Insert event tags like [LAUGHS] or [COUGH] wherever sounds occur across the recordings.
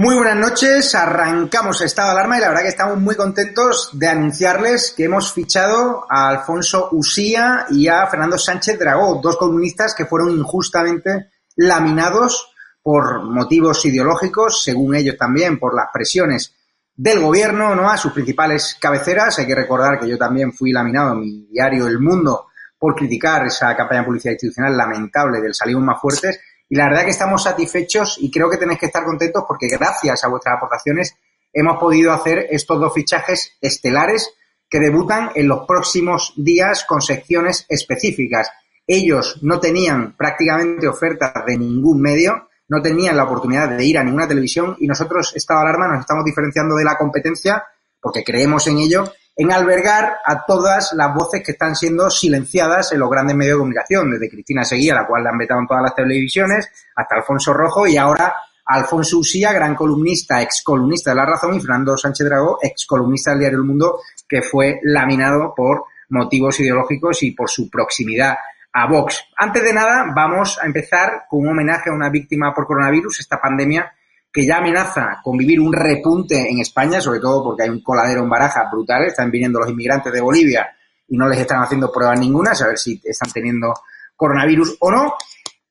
Muy buenas noches, arrancamos estado alarma y la verdad que estamos muy contentos de anunciarles que hemos fichado a Alfonso Usía y a Fernando Sánchez Dragó, dos columnistas que fueron injustamente laminados por motivos ideológicos, según ellos también, por las presiones del gobierno, ¿no? A sus principales cabeceras. Hay que recordar que yo también fui laminado en mi diario El Mundo por criticar esa campaña de publicidad institucional lamentable del Salimos Más Fuertes y la verdad que estamos satisfechos y creo que tenéis que estar contentos porque gracias a vuestras aportaciones hemos podido hacer estos dos fichajes estelares que debutan en los próximos días con secciones específicas. Ellos no tenían prácticamente ofertas de ningún medio, no tenían la oportunidad de ir a ninguna televisión y nosotros, Estado Alarma, nos estamos diferenciando de la competencia porque creemos en ello en albergar a todas las voces que están siendo silenciadas en los grandes medios de comunicación, desde Cristina Seguía, la cual la han vetado en todas las televisiones, hasta Alfonso Rojo y ahora Alfonso Usía, gran columnista, ex columnista de La Razón, y Fernando Sánchez Dragó, ex columnista del diario El Mundo, que fue laminado por motivos ideológicos y por su proximidad a Vox. Antes de nada, vamos a empezar con un homenaje a una víctima por coronavirus, esta pandemia que ya amenaza con vivir un repunte en España, sobre todo porque hay un coladero en baraja brutal, están viniendo los inmigrantes de Bolivia y no les están haciendo pruebas ninguna, a ver si están teniendo coronavirus o no.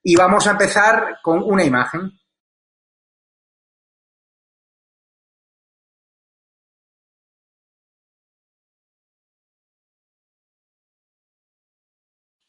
Y vamos a empezar con una imagen.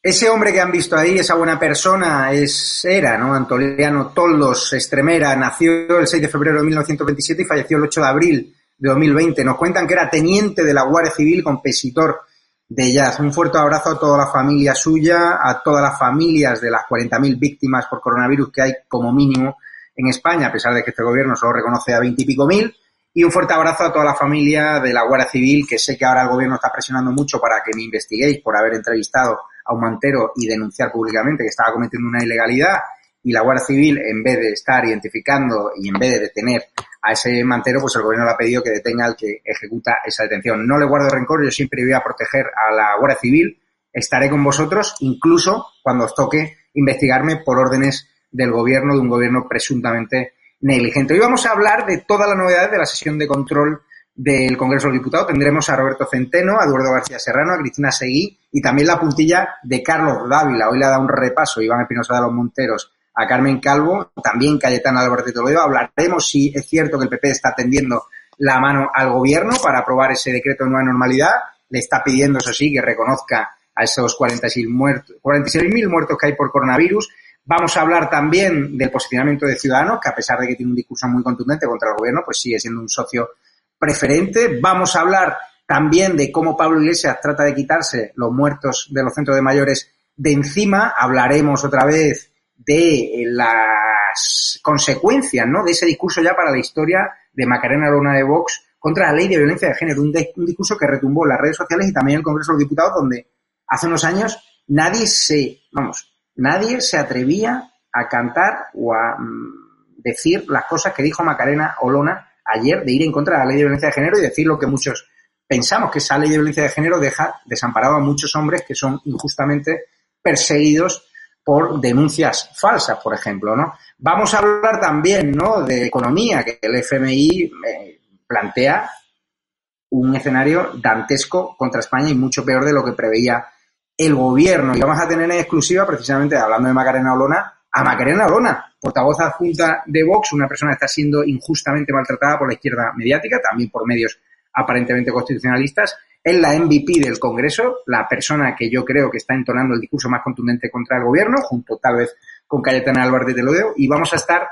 Ese hombre que han visto ahí, esa buena persona, es, era, ¿no? Antoliano Toldos Estremera, nació el 6 de febrero de 1927 y falleció el 8 de abril de 2020. Nos cuentan que era teniente de la Guardia Civil, compositor de jazz. Un fuerte abrazo a toda la familia suya, a todas las familias de las 40.000 víctimas por coronavirus que hay como mínimo en España, a pesar de que este gobierno solo reconoce a 20 y pico mil. Y un fuerte abrazo a toda la familia de la Guardia Civil, que sé que ahora el gobierno está presionando mucho para que me investiguéis por haber entrevistado a un mantero y denunciar públicamente que estaba cometiendo una ilegalidad y la Guardia Civil, en vez de estar identificando y en vez de detener a ese mantero, pues el gobierno le ha pedido que detenga al que ejecuta esa detención. No le guardo rencor, yo siempre voy a proteger a la Guardia Civil, estaré con vosotros, incluso cuando os toque investigarme por órdenes del gobierno, de un gobierno presuntamente negligente. Hoy vamos a hablar de todas las novedades de la sesión de control del Congreso de los Diputados tendremos a Roberto Centeno, a Eduardo García Serrano, a Cristina Seguí y también la puntilla de Carlos Dávila. Hoy le ha dado un repaso Iván Espinosa de los Monteros a Carmen Calvo, también Cayetana Álvarez de Toledo. Hablaremos si es cierto que el PP está tendiendo la mano al gobierno para aprobar ese decreto de nueva normalidad. Le está pidiendo, eso sí, que reconozca a esos 46.000 muertos, 46 muertos que hay por coronavirus. Vamos a hablar también del posicionamiento de Ciudadanos, que a pesar de que tiene un discurso muy contundente contra el gobierno, pues sigue siendo un socio preferente. Vamos a hablar también de cómo Pablo Iglesias trata de quitarse los muertos de los centros de mayores de encima. Hablaremos otra vez de las consecuencias ¿no? de ese discurso ya para la historia de Macarena Lona de Vox contra la ley de violencia de género. Un, un discurso que retumbó en las redes sociales y también en el Congreso de los Diputados, donde hace unos años nadie se, vamos, nadie se atrevía a cantar o a mm, decir las cosas que dijo Macarena Olona ayer de ir en contra de la ley de violencia de género y decir lo que muchos pensamos, que esa ley de violencia de género deja desamparado a muchos hombres que son injustamente perseguidos por denuncias falsas, por ejemplo, ¿no? Vamos a hablar también, ¿no?, de economía, que el FMI eh, plantea un escenario dantesco contra España y mucho peor de lo que preveía el gobierno. Y vamos a tener en exclusiva, precisamente hablando de Macarena Olona, a Macarena Olona, portavoz adjunta de Vox, una persona que está siendo injustamente maltratada por la izquierda mediática, también por medios aparentemente constitucionalistas, es la MVP del Congreso, la persona que yo creo que está entonando el discurso más contundente contra el gobierno, junto tal vez con Cayetana Álvarez de Telodeo, y vamos a estar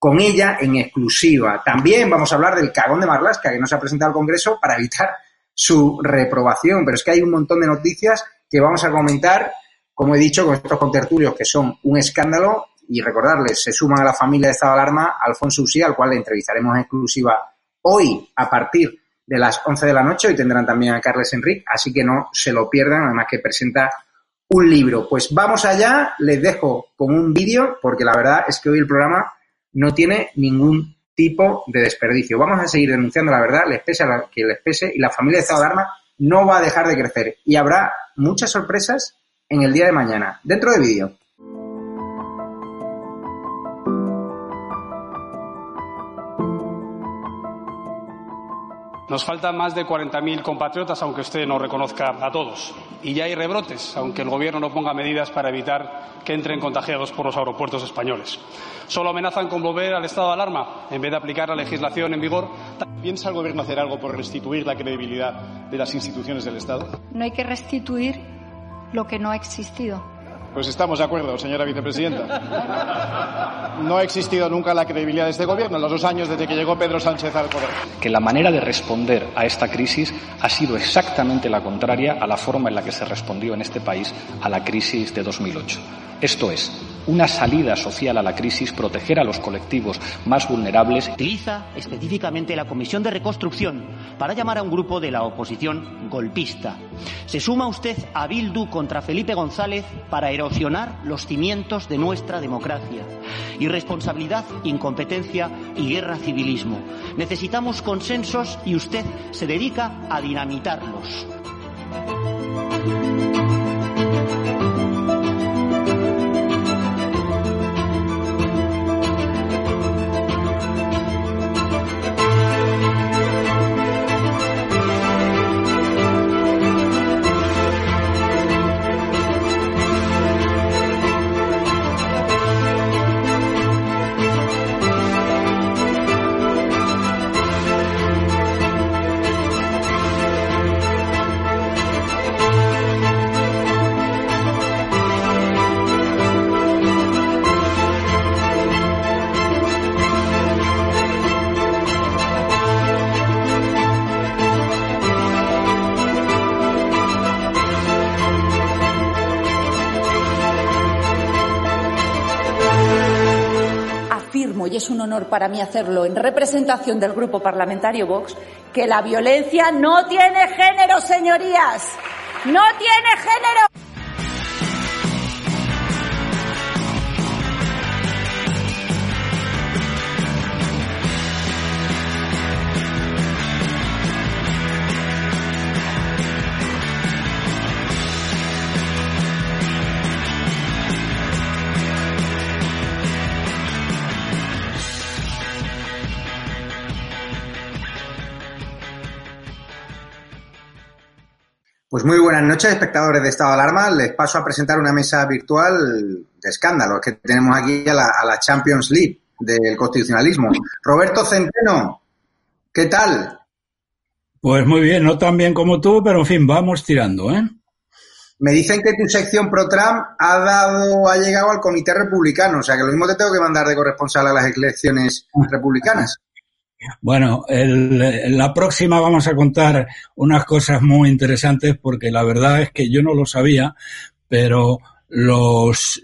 con ella en exclusiva. También vamos a hablar del cagón de Marlasca que nos ha presentado al Congreso para evitar su reprobación. Pero es que hay un montón de noticias que vamos a comentar, como he dicho, con estos contertulios que son un escándalo. Y recordarles, se suman a la familia de estado de alarma Alfonso Usía, al cual le entrevistaremos en exclusiva hoy a partir de las 11 de la noche. Hoy tendrán también a Carles Enrique, así que no se lo pierdan, además que presenta un libro. Pues vamos allá, les dejo con un vídeo, porque la verdad es que hoy el programa no tiene ningún tipo de desperdicio. Vamos a seguir denunciando la verdad, les pese a que les pese, y la familia de estado de alarma no va a dejar de crecer. Y habrá muchas sorpresas en el día de mañana. Dentro de vídeo. Nos faltan más de 40.000 compatriotas, aunque usted no reconozca a todos. Y ya hay rebrotes, aunque el Gobierno no ponga medidas para evitar que entren contagiados por los aeropuertos españoles. Solo amenazan con volver al estado de alarma en vez de aplicar la legislación en vigor. ¿Piensa el Gobierno hacer algo por restituir la credibilidad de las instituciones del Estado? No hay que restituir lo que no ha existido. Pues estamos de acuerdo, señora vicepresidenta. No ha existido nunca la credibilidad de este gobierno en los dos años desde que llegó Pedro Sánchez al poder. Que la manera de responder a esta crisis ha sido exactamente la contraria a la forma en la que se respondió en este país a la crisis de 2008. Esto es, una salida social a la crisis, proteger a los colectivos más vulnerables. Utiliza específicamente la Comisión de Reconstrucción para llamar a un grupo de la oposición golpista. Se suma usted a Bildu contra Felipe González para erosionar los cimientos de nuestra democracia. Irresponsabilidad, incompetencia y guerra civilismo. Necesitamos consensos y usted se dedica a dinamitarlos. Para mí hacerlo en representación del Grupo Parlamentario Vox, que la violencia no tiene género, señorías. No tiene género. Pues muy buenas noches, espectadores de Estado de Alarma. Les paso a presentar una mesa virtual de escándalos que tenemos aquí a la, Champions League del constitucionalismo. Roberto Centeno, ¿qué tal? Pues muy bien, no tan bien como tú, pero en fin, vamos tirando, ¿eh? Me dicen que tu sección pro Trump ha dado, ha llegado al comité republicano, o sea que lo mismo te tengo que mandar de corresponsal a las elecciones republicanas. Bueno, en la próxima vamos a contar unas cosas muy interesantes porque la verdad es que yo no lo sabía, pero los,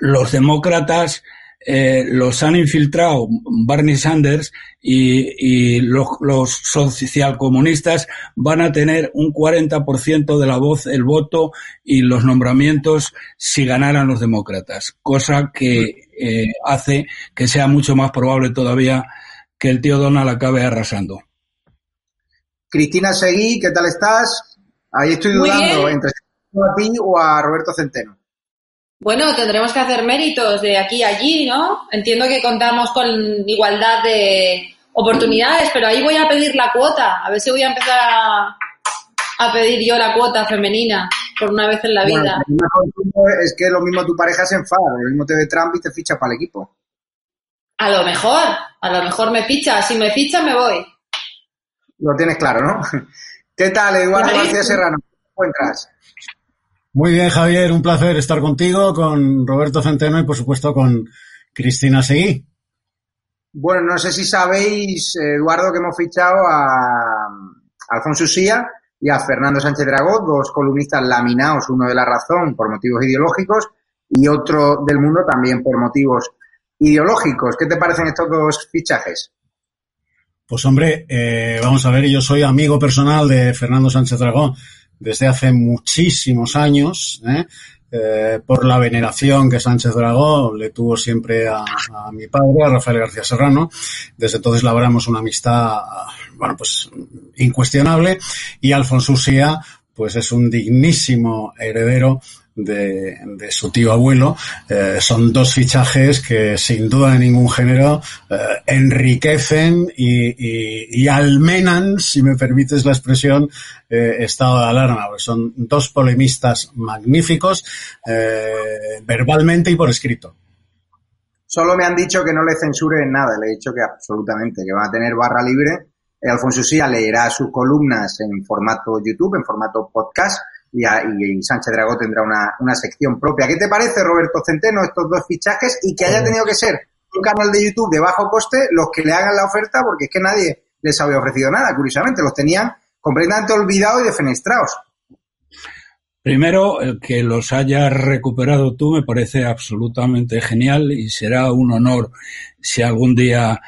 los demócratas eh, los han infiltrado Barney Sanders y, los socialcomunistas van a tener un 40% de la voz, el voto y los nombramientos si ganaran los demócratas, cosa que eh, hace que sea mucho más probable todavía que el tío Donald acabe arrasando. Cristina Seguí, ¿qué tal estás? Ahí estoy dudando entre a ti o a Roberto Centeno. Bueno, tendremos que hacer méritos de aquí a allí, ¿no? Entiendo que contamos con igualdad de oportunidades, pero ahí voy a pedir la cuota. A ver si voy a empezar a, pedir yo la cuota femenina por una vez en la vida. es que lo mismo tu pareja se enfada, lo mismo te ve Trump y te ficha para el equipo. A lo mejor, a lo mejor me ficha. Si me ficha, me voy. Lo tienes claro, ¿no? [LAUGHS] ¿Qué tal, Eduardo García Serrano? ¿Cómo encuentras? Muy bien, Javier. Un placer estar contigo, con Roberto Centeno y, por supuesto, con Cristina Seguí. Bueno, no sé si sabéis, Eduardo, que hemos fichado a, Alfonso Sía y a Fernando Sánchez Dragó, dos columnistas laminados, uno de la razón por motivos ideológicos y otro del mundo también por motivos ideológicos. ¿Qué te parecen estos dos fichajes? Pues hombre, eh, vamos a ver, yo soy amigo personal de Fernando Sánchez Dragón desde hace muchísimos años, ¿eh? Eh, por la veneración que Sánchez Dragó le tuvo siempre a, a, mi padre, a Rafael García Serrano. Desde entonces labramos una amistad, bueno, pues incuestionable. Y Alfonso Usía, pues es un dignísimo heredero de, su tío abuelo. Eh, son dos fichajes que sin duda de ningún género eh, enriquecen y, y, almenan, si me permites la expresión, eh, estado de alarma. Son dos polemistas magníficos, eh, verbalmente y por escrito. Solo me han dicho que no le censuren nada, le he dicho que absolutamente, que van a tener barra libre. Alfonso Sía leerá sus columnas en formato YouTube, en formato podcast, y, a, y, Sánchez Dragó tendrá una, una, sección propia. ¿Qué te parece, Roberto Centeno, estos dos fichajes y que haya tenido que ser un canal de YouTube de bajo coste los que le hagan la oferta porque es que nadie les había ofrecido nada, curiosamente, los tenían completamente olvidados y defenestrados. Primero, el que los hayas recuperado tú me parece absolutamente genial y será un honor si algún día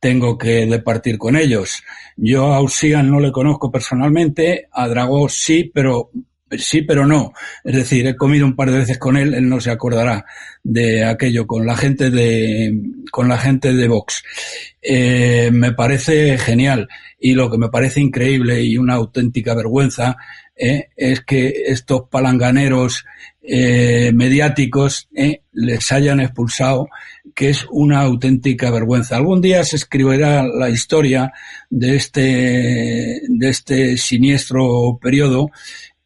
tengo que departir con ellos. Yo a Usian no le conozco personalmente, a Dragó sí, pero sí, pero no. Es decir, he comido un par de veces con él, él no se acordará de aquello con la gente de, con la gente de Vox. Eh, me parece genial y lo que me parece increíble y una auténtica vergüenza eh, es que estos palanganeros eh, mediáticos eh, les hayan expulsado, que es una auténtica vergüenza. Algún día se escribirá la historia de este, de este siniestro periodo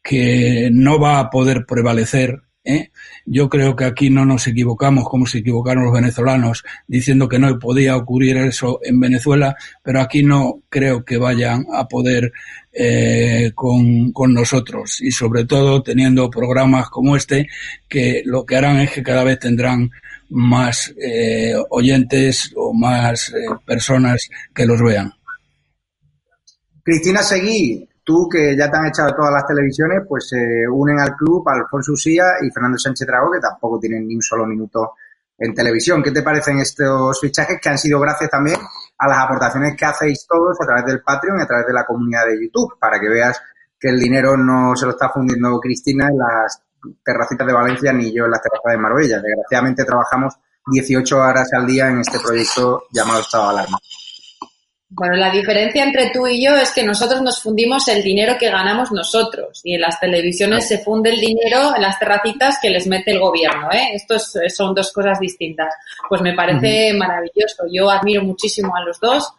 que no va a poder prevalecer. ¿eh? Yo creo que aquí no nos equivocamos como se equivocaron los venezolanos diciendo que no podía ocurrir eso en Venezuela, pero aquí no creo que vayan a poder eh, con, con nosotros y sobre todo teniendo programas como este que lo que harán es que cada vez tendrán más eh, oyentes o más eh, personas que los vean. Cristina Seguí, tú que ya te han echado todas las televisiones, pues se eh, unen al club Alfonso Usía y Fernando Sánchez Dragó, que tampoco tienen ni un solo minuto en televisión. ¿Qué te parecen estos fichajes que han sido gracias también a las aportaciones que hacéis todos a través del Patreon y a través de la comunidad de YouTube? Para que veas que el dinero no se lo está fundiendo Cristina en las terracitas de Valencia ni yo en las terrazas de Marbella. Desgraciadamente trabajamos 18 horas al día en este proyecto llamado Estado de Alarma. Bueno, la diferencia entre tú y yo es que nosotros nos fundimos el dinero que ganamos nosotros y en las televisiones se funde el dinero en las terracitas que les mete el gobierno. ¿eh? Estos son dos cosas distintas. Pues me parece uh -huh. maravilloso. Yo admiro muchísimo a los dos.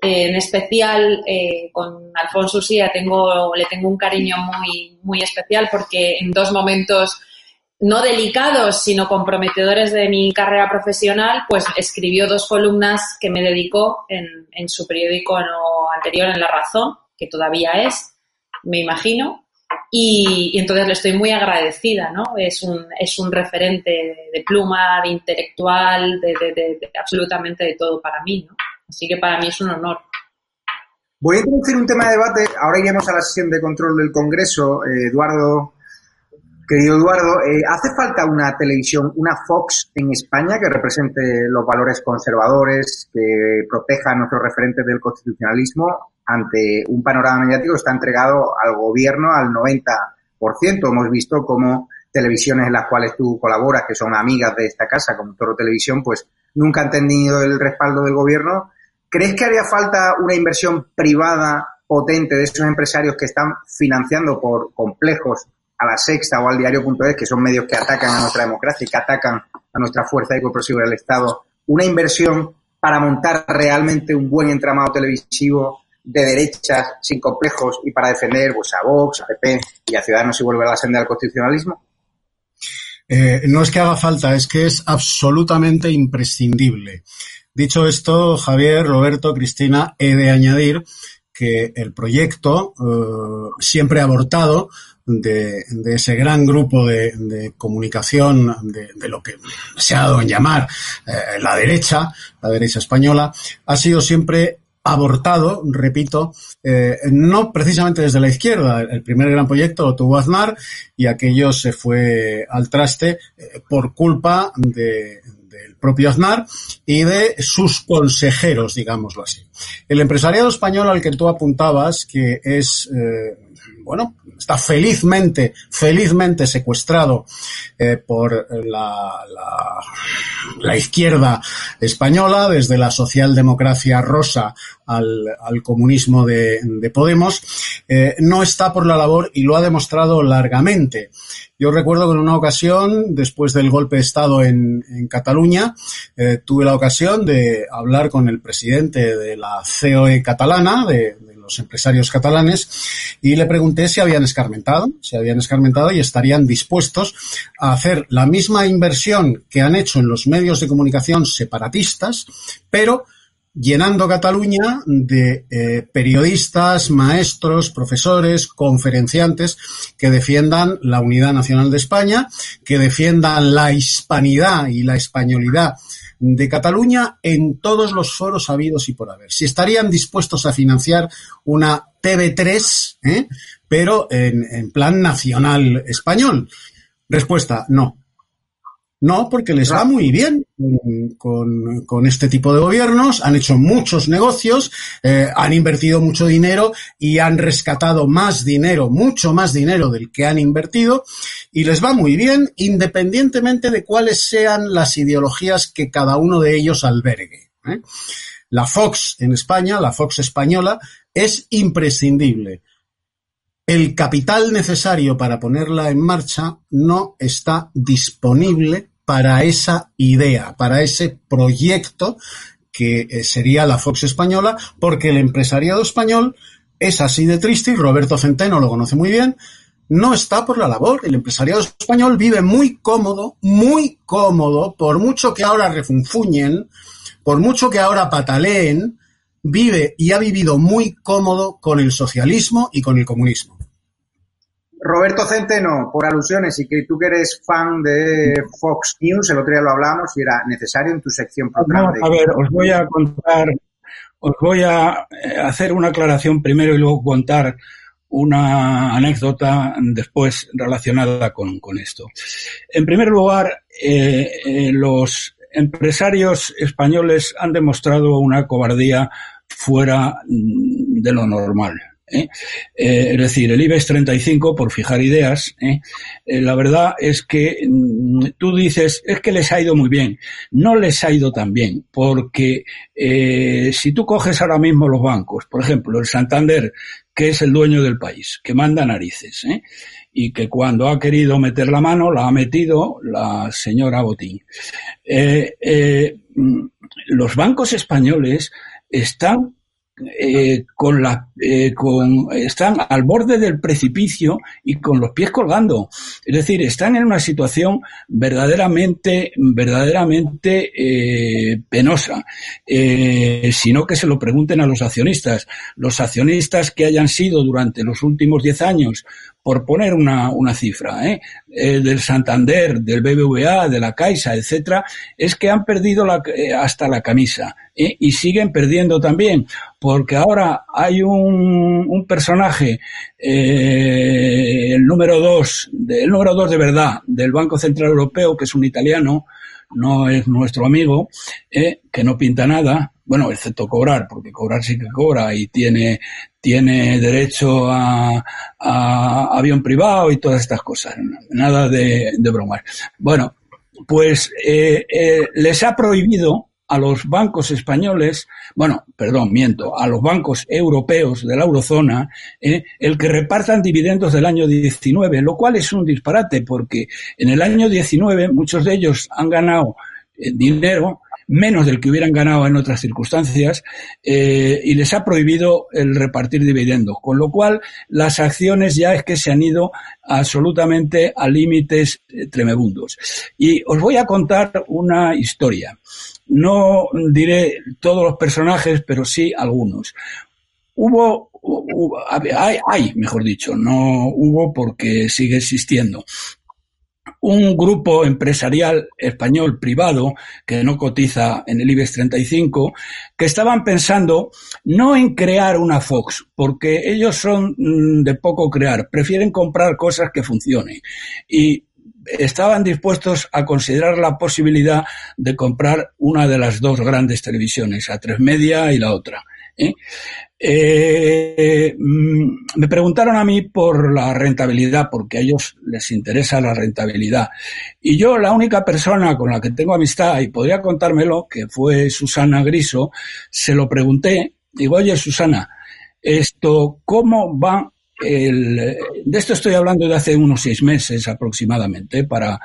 Eh, en especial eh, con Alfonso Usía tengo, le tengo un cariño muy, muy especial porque en dos momentos no delicados, sino comprometedores de mi carrera profesional, pues escribió dos columnas que me dedicó en, en su periódico anterior, en La Razón, que todavía es, me imagino, y, entonces le estoy muy agradecida, ¿no? Es un, es un referente de, pluma, de intelectual, de, absolutamente de todo para mí, ¿no? Así que para mí es un honor. Voy a introducir un tema de debate. Ahora iremos a la sesión de control del Congreso. Eh, Eduardo Querido Eduardo, eh, ¿hace falta una televisión, una Fox en España que represente los valores conservadores, que proteja a nuestros referentes del constitucionalismo ante un panorama mediático que está entregado al gobierno al 90%? Hemos visto cómo televisiones en las cuales tú colaboras, que son amigas de esta casa, como Toro Televisión, pues nunca han tenido el respaldo del gobierno. ¿Crees que haría falta una inversión privada potente de esos empresarios que están financiando por complejos a la Sexta o al diario.es, que son medios que atacan a nuestra democracia y que atacan a nuestra fuerza y coerciva del Estado, una inversión para montar realmente un buen entramado televisivo de derechas, sin complejos, y para defender pues, a Vox, a PP y a Ciudadanos y volver a la senda del constitucionalismo? Eh, no es que haga falta, es que es absolutamente imprescindible. Dicho esto, Javier, Roberto, Cristina, he de añadir que el proyecto eh, siempre abortado de, ese gran grupo de, comunicación de, lo que se ha dado en llamar eh, la derecha, la derecha española, ha sido siempre abortado, repito, eh, no precisamente desde la izquierda. El primer gran proyecto lo tuvo Aznar y aquello se fue al traste eh, por culpa de, del propio Aznar y de sus consejeros, digámoslo así. El empresariado español al que tú apuntabas, que es bueno, está felizmente, felizmente secuestrado eh, por la, la, izquierda española, desde la socialdemocracia rosa al, comunismo de, de Podemos, eh, no está por la labor y lo ha demostrado largamente. Yo recuerdo que en una ocasión, después del golpe de Estado en, en Cataluña, eh, tuve la ocasión de hablar con el presidente de la COE catalana, de los empresarios catalanes, y le pregunté si habían escarmentado, si habían escarmentado y estarían dispuestos a hacer la misma inversión que han hecho en los medios de comunicación separatistas, pero llenando Cataluña de eh, periodistas, maestros, profesores, conferenciantes que defiendan la unidad nacional de España, que defiendan la hispanidad y la españolidad de Cataluña en todos los foros habidos y por haber. Si estarían dispuestos a financiar una TV3, ¿eh? pero en, en plan nacional español. Respuesta, no. No, porque les va muy bien con, con, este tipo de gobiernos, han hecho muchos negocios, eh, han invertido mucho dinero y han rescatado más dinero, mucho más dinero del que han invertido, y les va muy bien independientemente de cuáles sean las ideologías que cada uno de ellos albergue. ¿eh? La Fox en España, la Fox española, es imprescindible. El capital necesario para ponerla en marcha no está disponible para esa idea, para ese proyecto que eh, sería la Fox española, porque el empresariado español es así de triste y Roberto Centeno lo conoce muy bien, no está por la labor. El empresariado español vive muy cómodo, muy cómodo, por mucho que ahora refunfuñen, por mucho que ahora pataleen, vive y ha vivido muy cómodo con el socialismo y con el comunismo. Roberto Centeno, por alusiones y que tú que eres fan de Fox News, el otro día lo hablamos y era necesario en tu sección programa. a ver, os voy a contar, os voy a eh, hacer una aclaración primero y luego contar una anécdota después relacionada con, con esto. En primer lugar, eh, eh, los empresarios españoles han demostrado una cobardía fuera mm, de lo normal. ¿Eh? Eh, es decir, el IBEX 35, por fijar ideas, ¿eh? la verdad es que mm, tú dices, es que les ha ido muy bien. No les ha ido tan bien, porque si tú coges ahora mismo los bancos, por ejemplo, el Santander, que es el dueño del país, que manda narices, y que cuando ha querido meter la mano la ha metido la señora Botín. Mm, los bancos españoles están eh, con la, eh, con, están al borde del precipicio y con los pies colgando. Es decir, están en una situación verdaderamente, verdaderamente eh, penosa. Eh, sino que se lo pregunten a los accionistas. Los accionistas que hayan sido durante los últimos diez años por poner una, una cifra, ¿eh? Eh, del Santander, del BBVA, de la Caixa, etcétera, es que han perdido la, eh, hasta la camisa ¿eh? y siguen perdiendo también, porque ahora hay un, un personaje, el número dos, el número dos de verdad del Banco Central Europeo, que es un italiano, no es nuestro amigo, que no pinta nada, bueno, excepto cobrar, porque cobrar sí que cobra y tiene, tiene derecho a, a avión privado y todas estas cosas. Nada de, de bromas. Bueno, pues eh, eh, les ha prohibido a los bancos españoles, bueno, perdón, miento, a los bancos europeos de la eurozona, eh, el que repartan dividendos del año 19, lo cual es un disparate porque en el año 19 muchos de ellos han ganado dinero menos del que hubieran ganado en otras circunstancias, eh, y les ha prohibido el repartir dividendos. Con lo cual, las acciones ya es que se han ido absolutamente a límites eh, tremebundos. Y os voy a contar una historia. No diré todos los personajes, pero sí algunos. Hubo, hay, hay, mejor dicho, no hubo porque sigue existiendo un grupo empresarial español privado que no cotiza en el IBEX 35, que estaban pensando no en crear una Fox, porque ellos son mm, de poco crear, prefieren comprar cosas que funcionen. Y estaban dispuestos a considerar la posibilidad de comprar una de las dos grandes televisiones, a tres media y la otra. ¿Eh? Eh, mm, me preguntaron a mí por la rentabilidad, porque a ellos les interesa la rentabilidad. Y yo, la única persona con la que tengo amistad, y podría contármelo, que fue Susana Griso, se lo pregunté, digo, oye Susana, esto, ¿cómo va el, de esto estoy hablando de hace unos seis meses aproximadamente, para,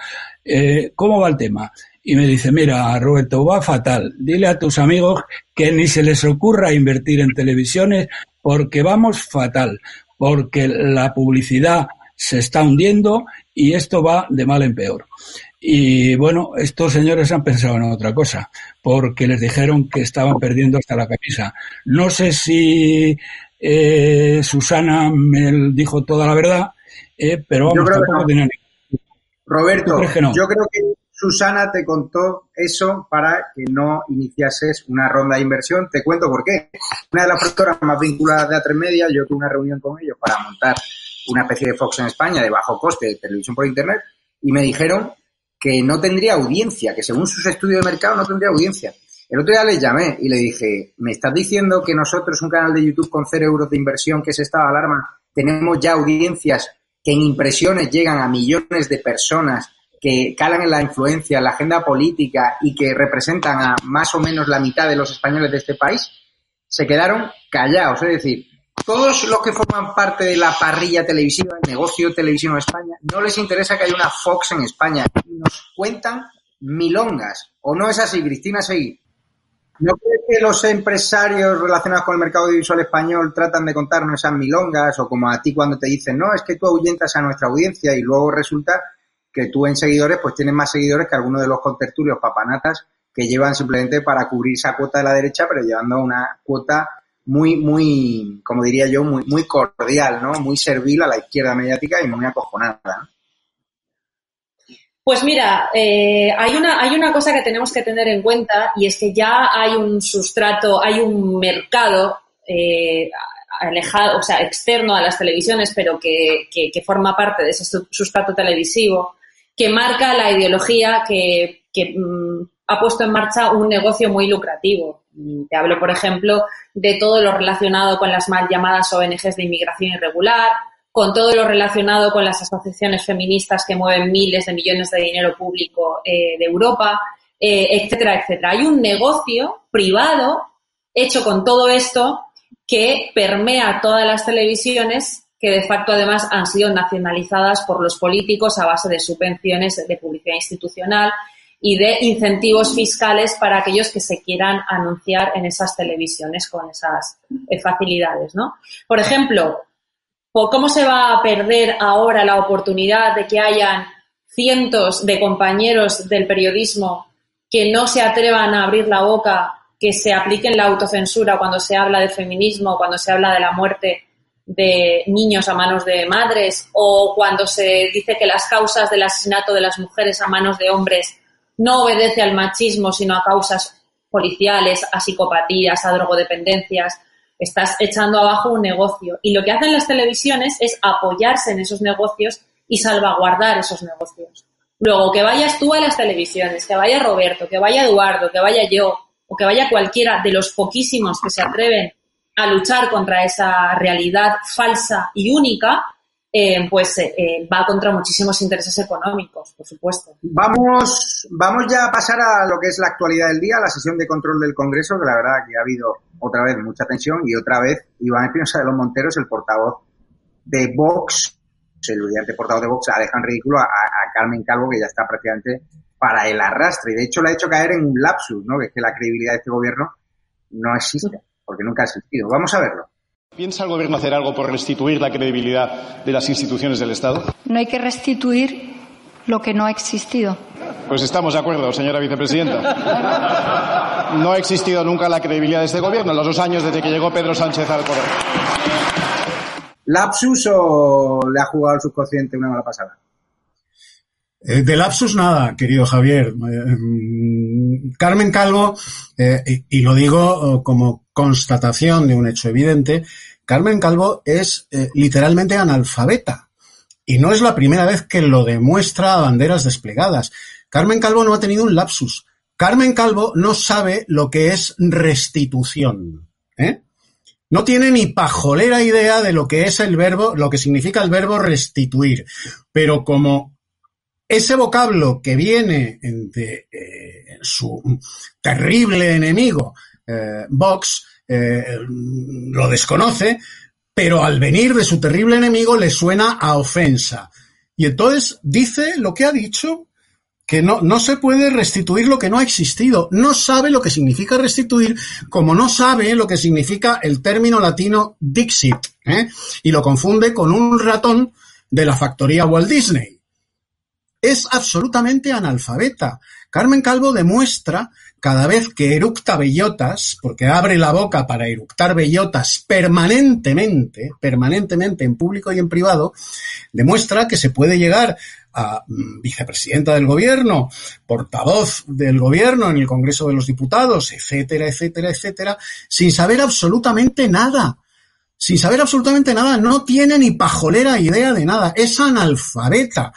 eh, ¿cómo va el tema? Y me dice, mira, Roberto, va fatal. Dile a tus amigos que ni se les ocurra invertir en televisiones porque vamos fatal, porque la publicidad se está hundiendo y esto va de mal en peor. Y bueno, estos señores han pensado en otra cosa, porque les dijeron que estaban perdiendo hasta la camisa. No sé si eh, Susana me dijo toda la verdad, eh, pero vamos, tampoco no. Roberto, yo creo que Susana te contó eso para que no iniciases una ronda de inversión. Te cuento por qué. Una de las productoras más vinculadas de A3 Media, yo tuve una reunión con ellos para montar una especie de Fox en España de bajo coste de televisión por Internet y me dijeron que no tendría audiencia, que según sus estudios de mercado no tendría audiencia. El otro día les llamé y le dije, ¿me estás diciendo que nosotros, un canal de YouTube con cero euros de inversión, que es estado de alarma, tenemos ya audiencias que en impresiones llegan a millones de personas que calan en la influencia, en la agenda política y que representan a más o menos la mitad de los españoles de este país, se quedaron callados. Es decir, todos los que forman parte de la parrilla televisiva, el negocio televisivo en España, no les interesa que haya una Fox en España y nos cuentan milongas. ¿O no es así, Cristina Seguí? ¿No crees que los empresarios relacionados con el mercado audiovisual español tratan de contarnos esas milongas o como a ti cuando te dicen, no, es que tú ahuyentas a nuestra audiencia y luego resulta que tú en seguidores pues tienes más seguidores que algunos de los contertulios papanatas que llevan simplemente para cubrir esa cuota de la derecha, pero llevando una cuota muy, muy, como diría yo, muy, muy cordial, ¿no? Muy servil a la izquierda mediática y muy acojonada. Pues mira, eh, hay, una, hay una cosa que tenemos que tener en cuenta y es que ya hay un sustrato, hay un mercado eh, alejado, o sea, externo a las televisiones, pero que, que forma parte de ese sustrato televisivo, que marca la ideología que, mm, ha puesto en marcha un negocio muy lucrativo. Te hablo, por ejemplo, de todo lo relacionado con las mal llamadas ONGs de inmigración irregular, con todo lo relacionado con las asociaciones feministas que mueven miles de millones de dinero público eh, de Europa, eh, etcétera, etcétera. Hay un negocio privado hecho con todo esto que permea todas las televisiones que de facto además han sido nacionalizadas por los políticos a base de subvenciones de publicidad institucional y de incentivos fiscales para aquellos que se quieran anunciar en esas televisiones con esas eh, facilidades, ¿no? Por ejemplo, ¿cómo se va a perder ahora la oportunidad de que hayan cientos de compañeros del periodismo que no se atrevan a abrir la boca, que se apliquen la autocensura cuando se habla de feminismo, cuando se habla de la muerte de niños a manos de madres o cuando se dice que las causas del asesinato de las mujeres a manos de hombres no obedece al machismo, sino a causas policiales, a psicopatías, a drogodependencias. Estás echando abajo un negocio. Y lo que hacen las televisiones es apoyarse en esos negocios y salvaguardar esos negocios. Luego, que vayas tú a las televisiones, que vaya Roberto, que vaya Eduardo, que vaya yo, o que vaya cualquiera de los poquísimos que se atreven a luchar contra esa realidad falsa y única, eh, pues eh, eh, va contra muchísimos intereses económicos, por supuesto. Vamos, vamos ya a pasar a lo que es la actualidad del día, la sesión de control del Congreso, que la verdad que ha habido otra vez mucha tensión y otra vez Iván Espinosa de los Monteros, el portavoz de Vox, el brillante portavoz de Vox, ha dejado en ridículo a, a, Carmen Calvo, que ya está prácticamente para el arrastre. Y de hecho le ha hecho caer en un lapsus, ¿no? Que es que la credibilidad de este gobierno no existe porque nunca ha existido. Vamos a verlo. ¿Piensa el Gobierno hacer algo por restituir la credibilidad de las instituciones del Estado? No hay que restituir lo que no ha existido. Pues estamos de acuerdo, señora vicepresidenta. No ha existido nunca la credibilidad de este Gobierno en los dos años desde que llegó Pedro Sánchez al poder. ¿Lapsus o le ha jugado el subconsciente una mala pasada? Eh, de lapsus nada, querido Javier. Eh, mm, Carmen Calvo, eh, y, y, lo digo oh, como constatación de un hecho evidente, Carmen Calvo es literalmente analfabeta. Y no es la primera vez que lo demuestra a banderas desplegadas. Carmen Calvo no ha tenido un lapsus. Carmen Calvo no sabe lo que es restitución. ¿eh? No tiene ni pajolera idea de lo que es el verbo, lo que significa el verbo restituir. Pero como ese vocablo que viene de eh, su terrible enemigo, eh, Vox, eh, lo desconoce, pero al venir de su terrible enemigo le suena a ofensa. Y entonces dice lo que ha dicho que no, no se puede restituir lo que no ha existido. No sabe lo que significa restituir, como no sabe lo que significa el término latino Dixit, ¿eh? y lo confunde con un ratón de la factoría Walt Disney. Es absolutamente analfabeta. Carmen Calvo demuestra cada vez que eructa bellotas, porque abre la boca para eructar bellotas permanentemente, permanentemente en público y en privado, demuestra que se puede llegar a mm, vicepresidenta del gobierno, portavoz del gobierno en el Congreso de los Diputados, etcétera, etcétera, etcétera, sin saber absolutamente nada. Sin saber absolutamente nada, no tiene ni pajolera idea de nada, es analfabeta.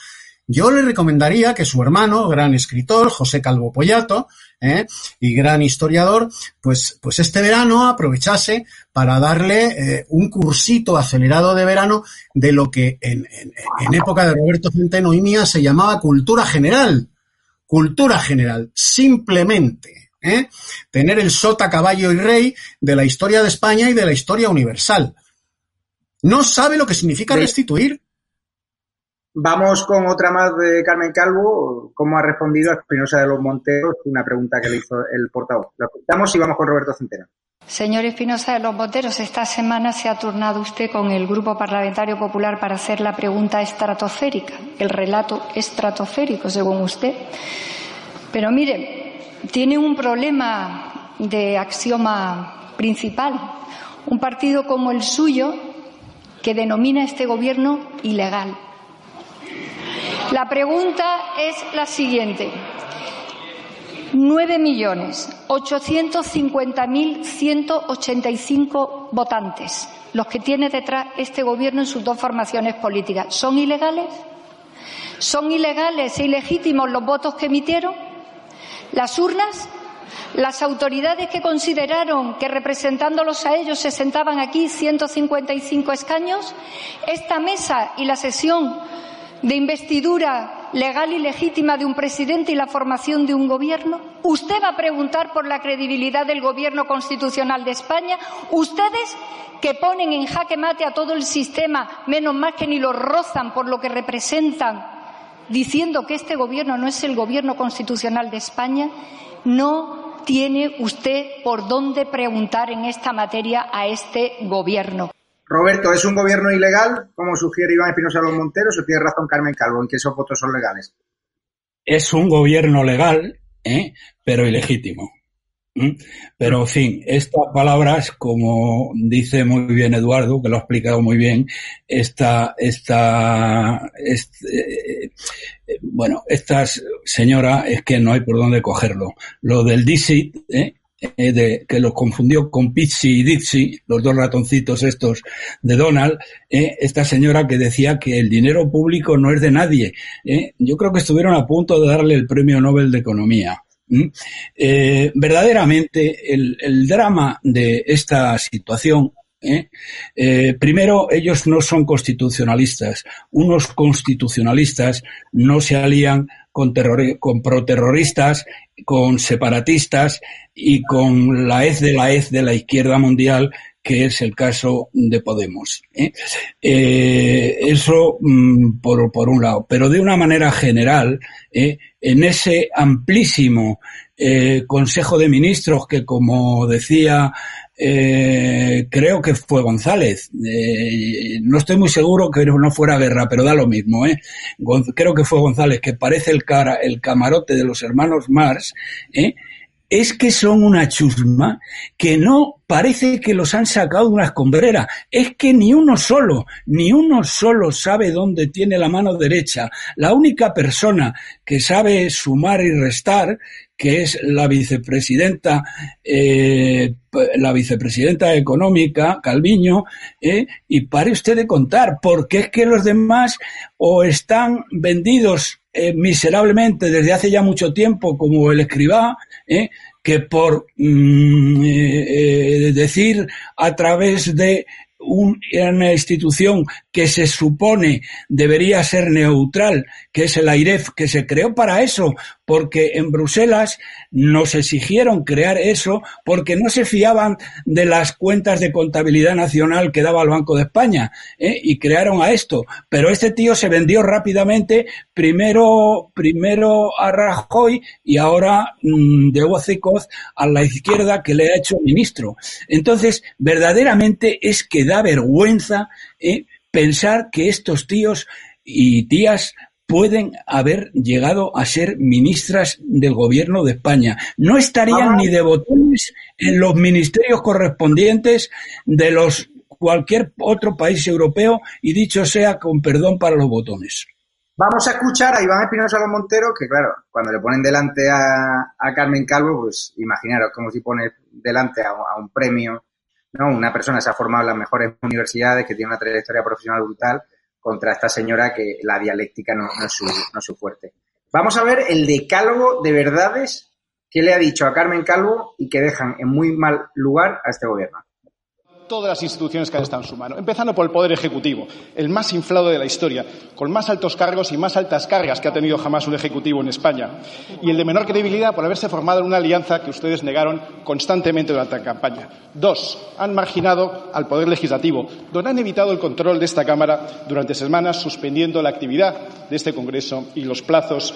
Yo le recomendaría que su hermano, gran escritor, José Calvo Pollato, ¿eh? y gran historiador, pues, pues este verano aprovechase para darle eh, un cursito acelerado de verano de lo que en, en, en época de Roberto Centeno y mía se llamaba cultura general. Cultura general, simplemente. ¿eh? Tener el sota, caballo y rey de la historia de España y de la historia universal. No sabe lo que significa restituir. Vamos con otra más de Carmen Calvo. ¿Cómo ha respondido a Espinosa de los Monteros? Una pregunta que le hizo el portavoz. Lo escuchamos y vamos con Roberto Centeno. Señor Espinosa de los Monteros, esta semana se ha turnado usted con el Grupo Parlamentario Popular para hacer la pregunta estratosférica, el relato estratosférico, según usted. Pero mire, tiene un problema de axioma principal. Un partido como el suyo que denomina este gobierno ilegal la pregunta es la siguiente. Nueve millones ochocientos cincuenta mil ciento ochenta y cinco votantes, los que tiene detrás este gobierno en sus dos formaciones políticas, ¿son ilegales? ¿Son ilegales e ilegítimos los votos que emitieron? ¿Las urnas? Las autoridades que consideraron que representándolos a ellos se sentaban aquí 155 escaños, esta mesa y la sesión de investidura legal y legítima de un presidente y la formación de un gobierno? ¿Usted va a preguntar por la credibilidad del gobierno constitucional de España? ¿Ustedes que ponen en jaque mate a todo el sistema, menos más que ni lo rozan por lo que representan, diciendo que este gobierno no es el gobierno constitucional de España? No tiene usted por dónde preguntar en esta materia a este gobierno. Roberto, ¿es un gobierno ilegal, como sugiere Iván Espinosa Los Monteros, o tiene razón Carmen Calvo en que esos votos son legales? Es un gobierno legal, ¿eh? pero ilegítimo. Pero, en fin, estas palabras, como dice muy bien Eduardo, que lo ha explicado muy bien, esta, esta, este, eh, bueno, esta señora es que no hay por dónde cogerlo. Lo del DICIT, ¿eh? Eh, de, que los confundió con Pizzi y Dixie, los dos ratoncitos estos de Donald, eh, esta señora que decía que el dinero público no es de nadie. Eh. Yo creo que estuvieron a punto de darle el premio Nobel de Economía. verdaderamente el, el, drama de esta situación primero, ellos no son constitucionalistas. Unos constitucionalistas no se alían con, con proterroristas, con separatistas y con la hez de la hez de la izquierda mundial, que es el caso de Podemos. ¿eh? Eh, eso mm, por, por, un lado. Pero de una manera general, ¿eh? en ese amplísimo Consejo de Ministros que, como decía eh, creo que fue González. Eh, no estoy muy seguro que no fuera Guerra, pero da lo mismo. ¿eh? creo que fue González, que parece el, cara, el camarote de los hermanos Mars. es que son una chusma que no parece que los han sacado de una escombrera. Es que ni uno solo, ni uno solo sabe dónde tiene la mano derecha. La única persona que sabe sumar y restar que es la vicepresidenta, eh, la vicepresidenta económica, Calviño, eh, y pare usted de contar, porque es que los demás o están vendidos eh, miserablemente desde hace ya mucho tiempo, como el escribá, que por mm, decir a través de una institución que se supone debería ser neutral, que es el AIREF, que se creó para eso, porque en Bruselas nos exigieron crear eso porque no se fiaban de las cuentas de contabilidad nacional que daba el Banco de España ¿eh? y crearon a esto. Pero este tío se vendió rápidamente, primero, primero a Rajoy y ahora mm, de Hocicoz a la izquierda que le ha hecho ministro. Entonces, verdaderamente es que da vergüenza ¿eh? Pensar que estos tíos y tías pueden haber llegado a ser ministras del gobierno de España. No estarían ni de botones en los ministerios correspondientes de los cualquier otro país europeo y dicho sea con perdón para los botones. Vamos a escuchar a Iván Espinosa los Montero, que claro, cuando le ponen delante a, Carmen Calvo, pues imaginaros como si pone delante a, a, un premio, ¿no? Una persona se ha formado en las mejores universidades, que tiene una trayectoria profesional brutal, contra esta señora que la dialéctica no, es, su, no su fuerte. Vamos a ver el decálogo de verdades que le ha dicho a Carmen Calvo y que dejan en muy mal lugar a este gobierno todas las instituciones que han estado en su mano, empezando por el Poder Ejecutivo, el más inflado de la historia, con más altos cargos y más altas cargas que ha tenido jamás un Ejecutivo en España, y el de menor credibilidad por haberse formado en una alianza que ustedes negaron constantemente durante la campaña. Dos, han marginado al Poder Legislativo, donde han evitado el control de esta Cámara durante semanas, suspendiendo la actividad de este Congreso y los plazos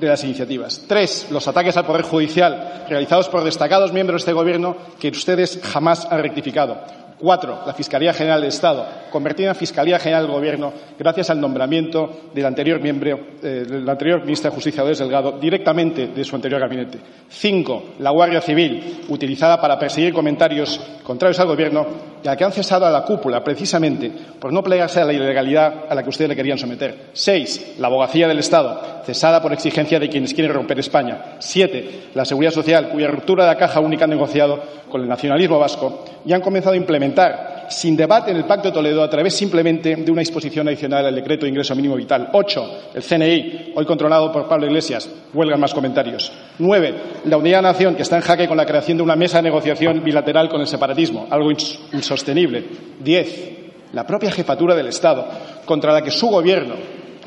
de las iniciativas. Tres, los ataques al Poder Judicial realizados por destacados miembros de este Gobierno que ustedes jamás han rectificado. Cuatro, la Fiscalía General del Estado, convertida en Fiscalía General del Gobierno gracias al nombramiento del anterior miembro, eh, del anterior ministro de Justicia, Dolores Delgado, directamente de su anterior gabinete. Cinco, la Guardia Civil, utilizada para perseguir comentarios contrarios al Gobierno y a la que han cesado a la cúpula, precisamente por no plegarse a la ilegalidad a la que ustedes le querían someter. Seis, la Abogacía del Estado, cesada por exigencia de quienes quieren romper España. Siete, la Seguridad Social, cuya ruptura de la caja única han negociado con el nacionalismo vasco y han comenzado a implementar sin debate en el Pacto de Toledo a través simplemente de una disposición adicional al decreto de ingreso mínimo vital. Ocho, el CNI, hoy controlado por Pablo Iglesias. Huelgan más comentarios. Nueve, la Unidad de la Nación, que está en jaque con la creación de una mesa de negociación bilateral con el separatismo, algo insostenible. Diez, la propia jefatura del Estado, contra la que su gobierno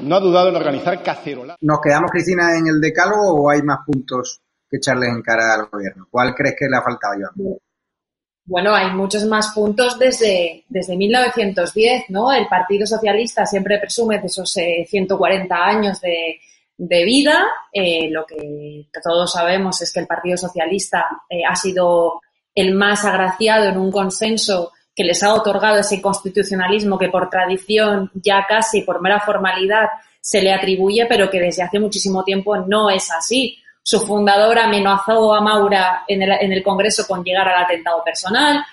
no ha dudado en organizar cacerolas. ¿Nos quedamos, Cristina, en el decálogo o hay más puntos que echarle en cara al gobierno? ¿Cuál crees que le ha faltado, Joan? Bueno, hay muchos más puntos desde, desde 1910, ¿no? El Partido Socialista siempre presume de esos 140 eh, años de, de vida. Eh, lo que todos sabemos es que el Partido Socialista eh, ha sido el más agraciado en un consenso que les ha otorgado ese constitucionalismo que por tradición, ya casi por mera formalidad, se le atribuye, pero que desde hace muchísimo tiempo no es así. Su fundador amenazó a Maura en el, en Congreso con llegar al atentado personal,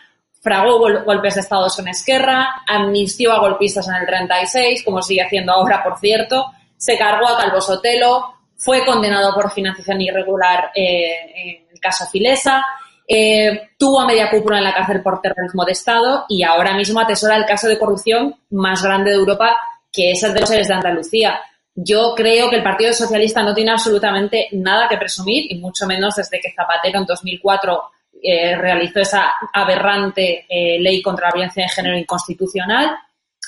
fragó golpes de Estado con Esquerra, amnistió a golpistas en el 36, como sigue haciendo ahora, por cierto, se cargó a Calvo Sotelo, fue condenado por financiación irregular eh, en el caso Filesa, eh, tuvo a media cúpula en la cárcel por terrorismo de Estado y ahora mismo atesora el caso de corrupción más grande de Europa, que es el de los seres de Andalucía. Yo creo que el Partido Socialista no tiene absolutamente nada que presumir, y mucho menos desde que Zapatero en 2004 eh, realizó esa aberrante eh, ley contra la violencia de género inconstitucional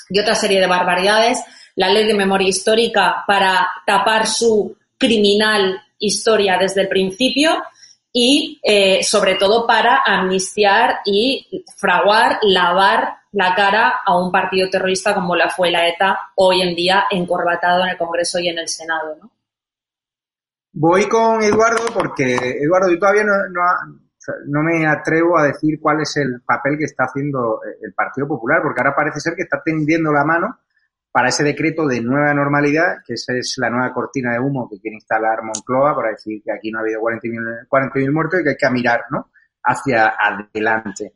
y otra serie de barbaridades. La ley de memoria histórica para tapar su criminal historia desde el principio y, eh, sobre todo, para amnistiar y fraguar, lavar la cara a un partido terrorista como la fue la ETA, hoy en día encorbatado en el Congreso y en el Senado. ¿no? Voy con Eduardo porque, Eduardo, yo todavía no, no, me atrevo a decir cuál es el papel que está haciendo el Partido Popular, porque ahora parece ser que está tendiendo la mano para ese decreto de nueva normalidad, que esa es la nueva cortina de humo que quiere instalar Moncloa para decir que aquí no ha habido 40.000 40 muertos y que hay que mirar ¿no? hacia adelante.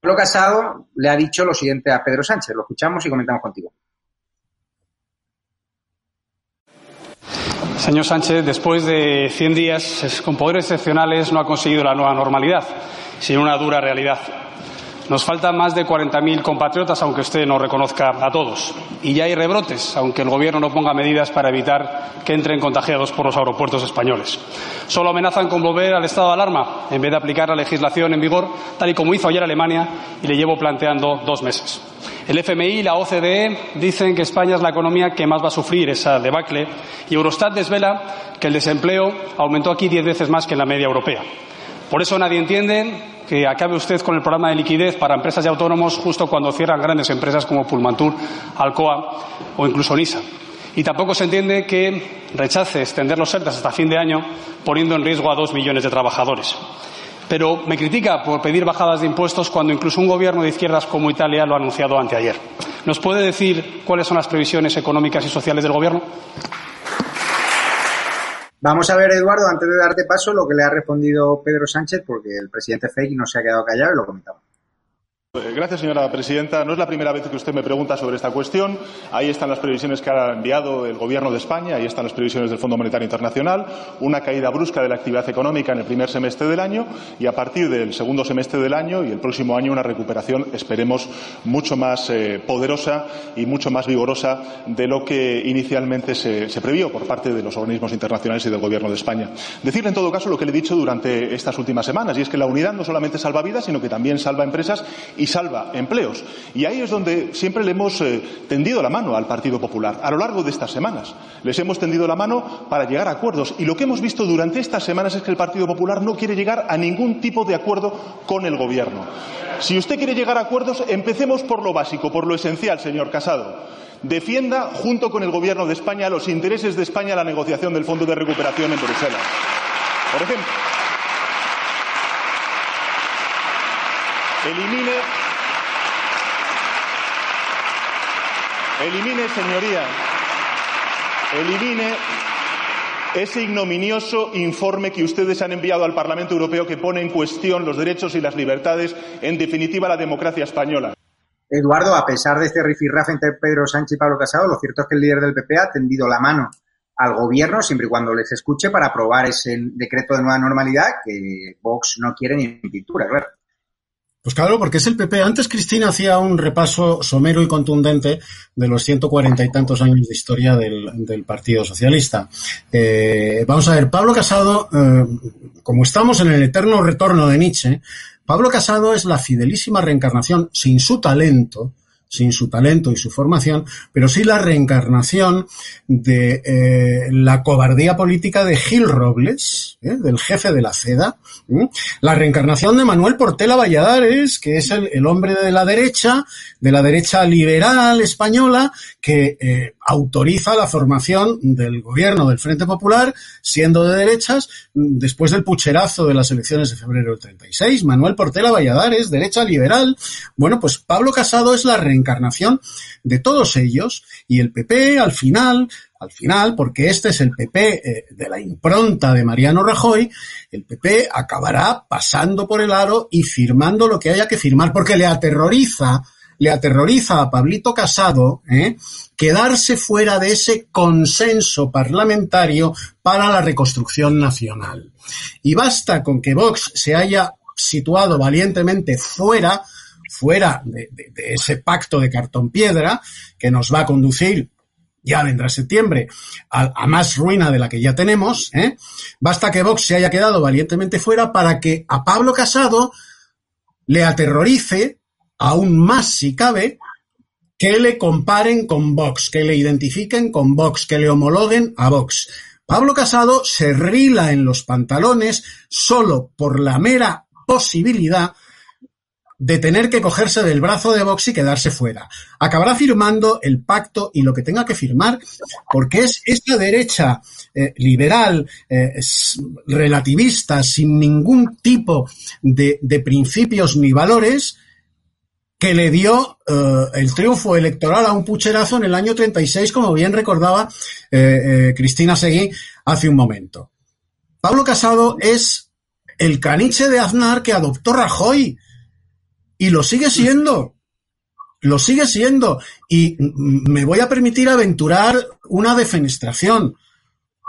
Pablo Casado le ha dicho lo siguiente a Pedro Sánchez. Lo escuchamos y comentamos contigo. Señor Sánchez, después de 100 días con poderes excepcionales no ha conseguido la nueva normalidad, sino una dura realidad. Nos faltan más de 40.000 compatriotas, aunque usted no reconozca a todos. Y ya hay rebrotes, aunque el Gobierno no ponga medidas para evitar que entren contagiados por los aeropuertos españoles. Solo amenazan con volver al estado de alarma, en vez de aplicar la legislación en vigor, tal y como hizo ayer Alemania, y le llevo planteando dos meses. El FMI y la OCDE dicen que España es la economía que más va a sufrir esa debacle y Eurostat desvela que el desempleo aumentó aquí diez veces más que en la media europea. Por eso nadie entiende que acabe usted con el programa de liquidez para empresas y autónomos justo cuando cierran grandes empresas como Pulmantur, Alcoa o incluso Nisa. Y tampoco se entiende que rechace extender los ERTE hasta fin de año, poniendo en riesgo a dos millones de trabajadores. Pero me critica por pedir bajadas de impuestos cuando incluso un gobierno de izquierdas como Italia lo ha anunciado anteayer. ¿Nos puede decir cuáles son las previsiones económicas y sociales del gobierno? Vamos a ver, Eduardo, antes de darte paso, lo que le ha respondido Pedro Sánchez, porque el presidente Fake no se ha quedado callado y lo comentamos. Eh, gracias, señora presidenta. No es la primera vez que usted me pregunta sobre esta cuestión. Ahí están las previsiones que ha enviado el Gobierno de España, ahí están las previsiones del Fondo Monetario Internacional, una caída brusca de la actividad económica en el primer semestre del año y a partir del segundo semestre del año y el próximo año una recuperación, esperemos, mucho más eh, poderosa y mucho más vigorosa de lo que inicialmente se, se previó por parte de los organismos internacionales y del Gobierno de España. Decirle, en todo caso, lo que le he dicho durante estas últimas semanas, y es que la unidad no solamente salva vidas, sino que también salva empresas y salva empleos. Y ahí es donde siempre le hemos eh, tendido la mano al Partido Popular, a lo largo de estas semanas. Les hemos tendido la mano para llegar a acuerdos. Y lo que hemos visto durante estas semanas es que el Partido Popular no quiere llegar a ningún tipo de acuerdo con el Gobierno. Si usted quiere llegar a acuerdos, empecemos por lo básico, por lo esencial, señor Casado. Defienda, junto con el Gobierno de España, los intereses de España en la negociación del Fondo de Recuperación en Bruselas. Por ejemplo, elimine Elimine, señoría, elimine ese ignominioso informe que ustedes han enviado al Parlamento Europeo que pone en cuestión los derechos y las libertades, en definitiva la democracia española. Eduardo, a pesar de este rifirrafe entre Pedro Sánchez y Pablo Casado, lo cierto es que el líder del PP ha tendido la mano al gobierno siempre y cuando les escuche para aprobar ese decreto de nueva normalidad que Vox no quiere ni en pintura, claro. Pues claro, porque es el PP. Antes Cristina hacía un repaso somero y contundente de los 140 y tantos años de historia del, Partido Socialista. Eh, vamos a ver, Pablo Casado, eh, como estamos en el eterno retorno de Nietzsche, Pablo Casado es la fidelísima reencarnación, sin su talento, sin su talento y su formación, pero sí la reencarnación de eh, la cobardía política de Gil Robles, ¿eh? del jefe de la CEDA, la reencarnación de Manuel Portela Valladares, que es el, hombre de la derecha, de la derecha liberal española, que eh, autoriza la formación del gobierno del Frente Popular, siendo de derechas, después del pucherazo de las elecciones de febrero del 36. Manuel Portela Valladares, derecha liberal. Bueno, pues Pablo Casado es la reencarnación de todos ellos y el PP al final al final, porque este es el PP eh, de la impronta de Mariano Rajoy, el PP acabará pasando por el aro y firmando lo que haya que firmar, porque le aterroriza le aterroriza a Pablito Casado ¿eh? quedarse fuera de ese consenso parlamentario para la reconstrucción nacional. Y basta con que Vox se haya situado valientemente fuera, fuera de, ese pacto de cartón piedra que nos va a conducir ya vendrá septiembre, a, más ruina de la que ya tenemos, ¿eh? basta que Vox se haya quedado valientemente fuera para que a Pablo Casado le aterrorice aún más si cabe, que le comparen con Vox, que le identifiquen con Vox, que le homologuen a Vox. Pablo Casado se rila en los pantalones solo por la mera posibilidad de tener que cogerse del brazo de Vox y quedarse fuera. Acabará firmando el pacto y lo que tenga que firmar, porque es esta derecha eh, liberal, eh, relativista, sin ningún tipo de, principios ni valores, que le dio eh, el triunfo electoral a un pucherazo en el año 36, como bien recordaba Cristina Seguí hace un momento. Pablo Casado es el caniche de Aznar que adoptó Rajoy y lo sigue siendo. Lo sigue siendo. Y me voy a permitir aventurar una defenestración.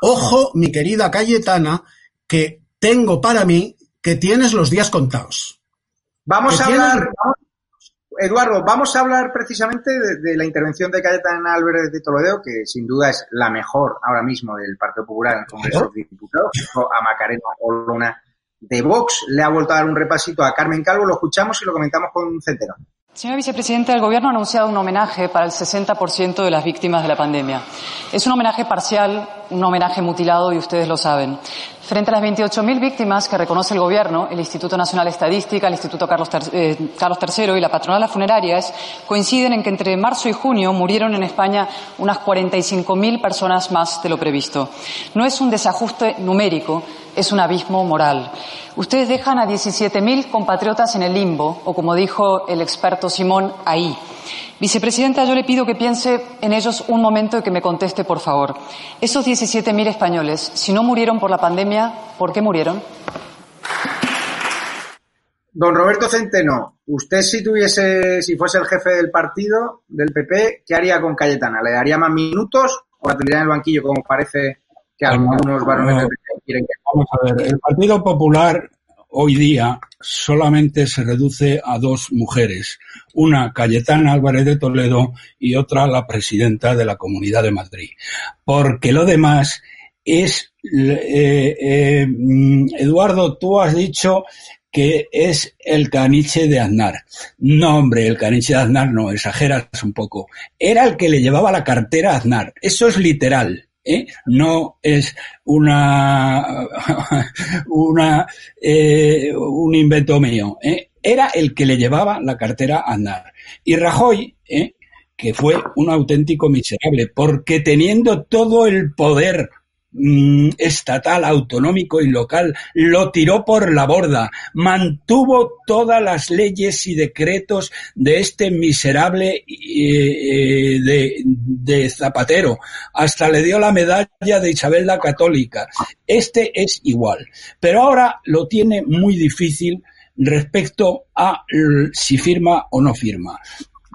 Ojo, mi querida Cayetana, que tengo para mí que tienes los días contados. Vamos a hablar, Eduardo, vamos a hablar precisamente de, la intervención de Cayetana Álvarez de Toledo, que sin duda es la mejor ahora mismo del Partido Popular en el Congreso de Diputados, a Macarena Olona de Vox. Le ha vuelto a dar un repasito a Carmen Calvo, lo escuchamos y lo comentamos con Centeno. Señora vicepresidenta, el Gobierno ha anunciado un homenaje para el 60% de las víctimas de la pandemia. Es un homenaje parcial, un homenaje mutilado y ustedes lo saben. Frente a las 28.000 víctimas que reconoce el Gobierno, el Instituto Nacional de Estadística, el Instituto Carlos, eh, III y la patronal de las funerarias coinciden en que entre marzo y junio murieron en España unas 45.000 personas más de lo previsto. No es un desajuste numérico, es un abismo moral. Ustedes dejan a 17.000 compatriotas en el limbo, o como dijo el experto Simón, ahí. Vicepresidenta, yo le pido que piense en ellos un momento y que me conteste, por favor. Esos 17.000 españoles, si no murieron por la pandemia, ¿por qué murieron? Don Roberto Centeno, usted si tuviese, si fuese el jefe del partido, del PP, ¿qué haría con Cayetana? ¿Le daría más minutos o la tendría en el banquillo como parece que algunos varones quieren que... Vamos a ver, el Partido Popular hoy día solamente se reduce a dos mujeres, una Cayetana Álvarez de Toledo y otra la presidenta de la Comunidad de Madrid, porque lo demás es, eh, eh, Eduardo, tú has dicho que es el caniche de Aznar. No, hombre, el caniche de Aznar no, exageras un poco. Era el que le llevaba la cartera a Aznar. Eso es literal. ¿Eh? no es una, [LAUGHS] una eh, un invento mío. ¿eh? Era el que le llevaba la cartera a andar. Y Rajoy, que fue un auténtico miserable, porque teniendo todo el poder estatal, autonómico y local, lo tiró por la borda, mantuvo todas las leyes y decretos de este miserable eh, eh, de, de, Zapatero, hasta le dio la medalla de Isabel la Católica. Este es igual, pero ahora lo tiene muy difícil respecto a si firma o no firma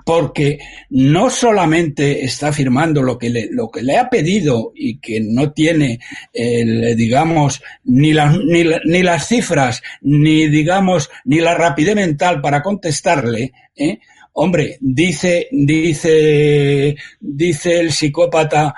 porque no solamente está firmando lo que le, lo que le ha pedido y que no tiene, digamos, ni, las ni, ni, las cifras, ni, digamos, ni la rapidez mental para contestarle, ¿eh? hombre, dice, dice, dice el psicópata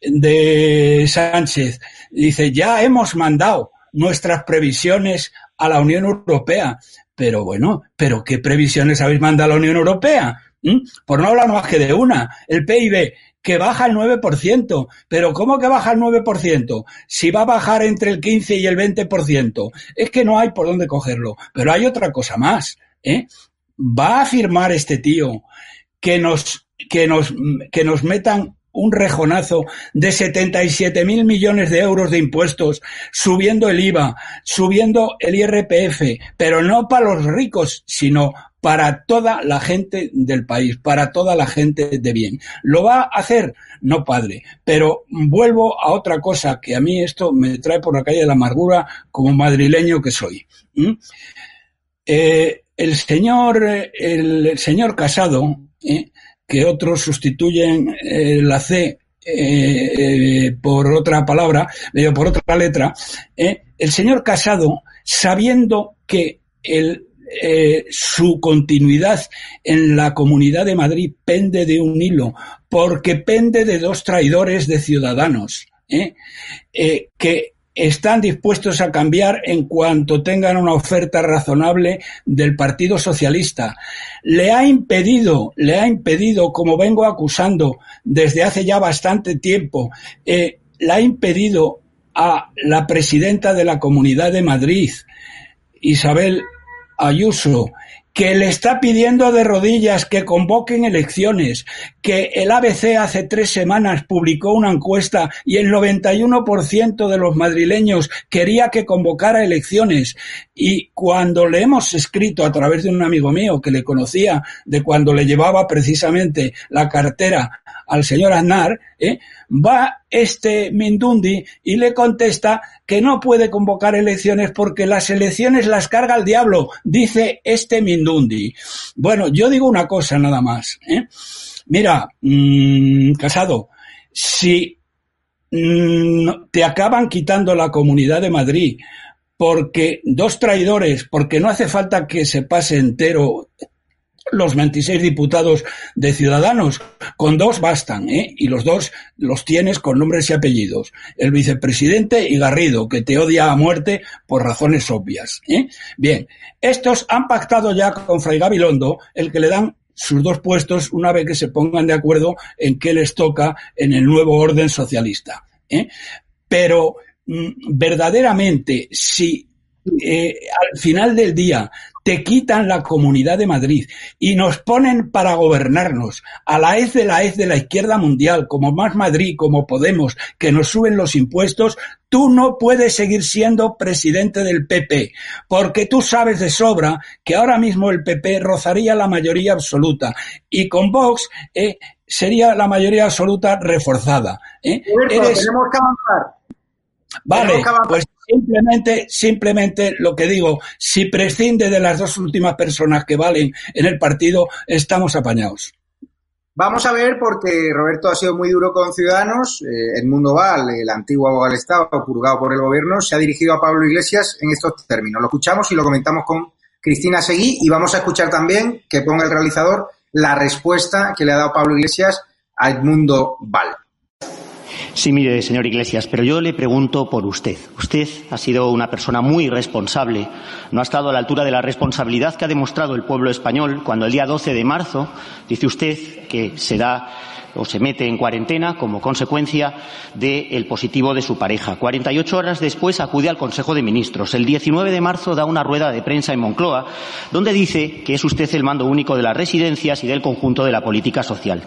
de Sánchez, dice, ya hemos mandado nuestras previsiones a la Unión Europea. Pero bueno, ¿pero qué previsiones habéis mandado a la Unión Europea? ¿Mm? Por no hablar más que de una, el PIB que baja el 9%. Pero ¿cómo que baja el 9%? Si va a bajar entre el 15 y el 20%. Es que no hay por dónde cogerlo. Pero hay otra cosa más. ¿eh? Va a afirmar este tío que nos, que nos, que nos metan un rejonazo de 77 mil millones de euros de impuestos, subiendo el IVA, subiendo el IRPF, pero no para los ricos, sino para toda la gente del país, para toda la gente de bien. ¿Lo va a hacer? No, padre. Pero vuelvo a otra cosa que a mí esto me trae por la calle de la amargura como madrileño que soy. Eh, el señor, el, señor Casado, ¿eh? Que otros sustituyen eh, la C por otra palabra, por otra letra, el señor Casado, sabiendo que eh, su continuidad en la Comunidad de Madrid pende de un hilo, porque pende de dos traidores de ciudadanos, ¿eh? Eh, que están dispuestos a cambiar en cuanto tengan una oferta razonable del Partido Socialista. Le ha impedido, le ha impedido, como vengo acusando desde hace ya bastante tiempo, le ha impedido a la presidenta de la Comunidad de Madrid, Isabel Ayuso, que le está pidiendo de rodillas que convoquen elecciones, que el ABC hace tres semanas publicó una encuesta y el 91% de los madrileños quería que convocara elecciones. Y cuando le hemos escrito a través de un amigo mío que le conocía de cuando le llevaba precisamente la cartera al señor Aznar, ¿eh? va este Mindundi y le contesta que no puede convocar elecciones porque las elecciones las carga el diablo, dice este Bueno, yo digo una cosa nada más. ¿eh? Mira, mmm, Casado, si mmm, te acaban quitando la comunidad de Madrid porque dos traidores, porque no hace falta que se pase entero los 26 diputados de Ciudadanos. Con dos bastan, ¿eh? Y los dos los tienes con nombres y apellidos. El vicepresidente y Garrido, que te odia a muerte por razones obvias. ¿eh? Bien, estos han pactado ya con Fray Gabilondo el que le dan sus dos puestos una vez que se pongan de acuerdo en qué les toca en el nuevo orden socialista. ¿eh? Pero mm, verdaderamente, si eh, al final del día te quitan la comunidad de Madrid y nos ponen para gobernarnos a la vez de la vez de la izquierda mundial, como Más Madrid, como Podemos, que nos suben los impuestos, tú no puedes seguir siendo presidente del PP, porque tú sabes de sobra que ahora mismo el PP rozaría la mayoría absoluta y con Vox eh, sería la mayoría absoluta reforzada. ¿eh? Eres... Tenemos que avanzar. Vale, pues Simplemente, simplemente lo que digo, si prescinde de las dos últimas personas que valen en el partido, estamos apañados. Vamos a ver, porque Roberto ha sido muy duro con Ciudadanos. Eh, Edmundo Val, el antiguo abogado del Estado, purgado por el gobierno, se ha dirigido a Pablo Iglesias en estos términos. Lo escuchamos y lo comentamos con Cristina Seguí y vamos a escuchar también que ponga el realizador la respuesta que le ha dado Pablo Iglesias a Edmundo Val. Sí, mire, señor Iglesias, pero yo le pregunto por usted. Usted ha sido una persona muy responsable, no ha estado a la altura de la responsabilidad que ha demostrado el pueblo español cuando el día 12 de marzo dice usted que se da o se mete en cuarentena como consecuencia del positivo de su pareja. 48 horas después acude al Consejo de Ministros. El 19 de marzo da una rueda de prensa en Moncloa donde dice que es usted el mando único de las residencias y del conjunto de la política social.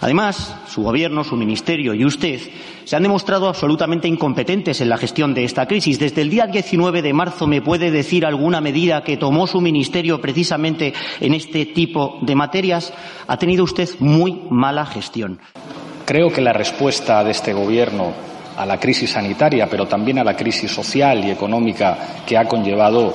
Además, su gobierno, su ministerio y usted se han demostrado absolutamente incompetentes en la gestión de esta crisis. Desde el día 19 de marzo, ¿me puede decir alguna medida que tomó su ministerio precisamente en este tipo de materias? Ha tenido usted muy mala gestión. Creo que la respuesta de este Gobierno a la crisis sanitaria, pero también a la crisis social y económica que ha conllevado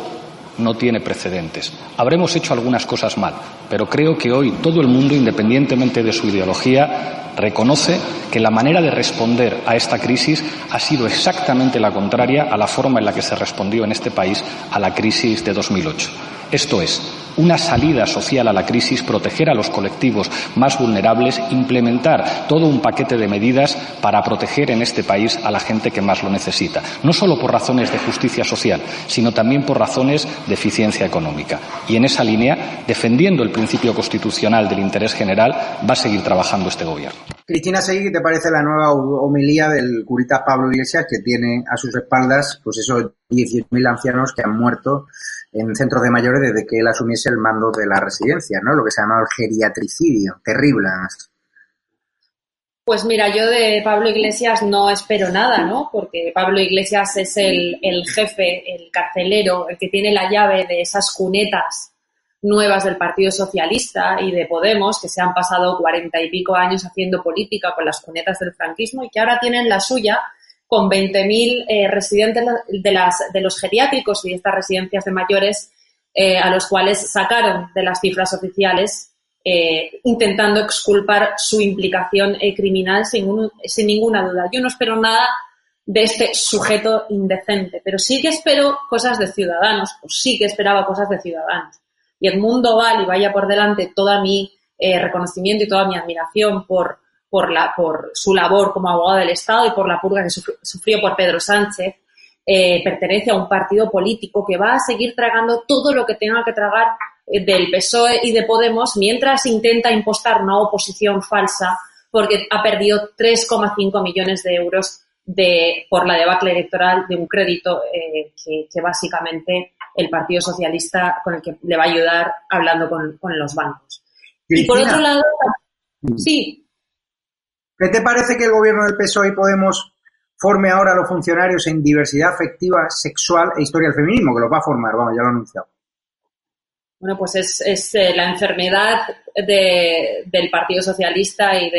no tiene precedentes. Habremos hecho algunas cosas mal, pero creo que hoy todo el mundo, independientemente de su ideología, reconoce que la manera de responder a esta crisis ha sido exactamente la contraria a la forma en la que se respondió en este país a la crisis de 2008. Esto es, una salida social a la crisis, proteger a los colectivos más vulnerables, implementar todo un paquete de medidas para proteger en este país a la gente que más lo necesita, no solo por razones de justicia social, sino también por razones de eficiencia económica. Y en esa línea, defendiendo el principio constitucional del interés general, va a seguir trabajando este Gobierno. Cristina Seguí, ¿qué te parece la nueva homilía del curita Pablo Iglesias que tiene a sus espaldas pues esos 18.000 ancianos que han muerto en centros de mayores desde que él asumiese el mando de la residencia, ¿no? Lo que se llama el geriatricidio. Terrible. Pues mira, yo de Pablo Iglesias no espero nada, ¿no? Porque Pablo Iglesias es el, el jefe, el carcelero, el que tiene la llave de esas cunetas nuevas del Partido Socialista y de Podemos, que se han pasado cuarenta y pico años haciendo política con las cunetas del franquismo y que ahora tienen la suya con 20.000 eh, residentes de, los geriátricos y estas residencias de mayores eh, a los cuales sacaron de las cifras oficiales eh, intentando exculpar su implicación criminal sin, sin ninguna duda. Yo no espero nada de este sujeto indecente, pero sí que espero cosas de ciudadanos, o sí que esperaba cosas de ciudadanos. Y Edmundo Val, y vaya por delante toda mi reconocimiento y toda mi admiración por por, la, por su labor como abogado del Estado y por la purga que sufrió por Pedro Sánchez, eh, pertenece a un partido político que va a seguir tragando todo lo que tenga que tragar eh, del PSOE y de Podemos mientras intenta impostar una oposición falsa porque ha perdido 3,5 millones de euros de, por la debacle electoral de un crédito eh, que, que, básicamente el Partido Socialista con el que le va a ayudar hablando con, los bancos. Y por otro lado, sí. ¿Qué te parece que el gobierno del PSOE y Podemos forme ahora a los funcionarios en diversidad afectiva, sexual e historia del feminismo? Que los va a formar, vamos, ya lo he anunciado. Bueno, pues es, eh, la enfermedad del Partido Socialista y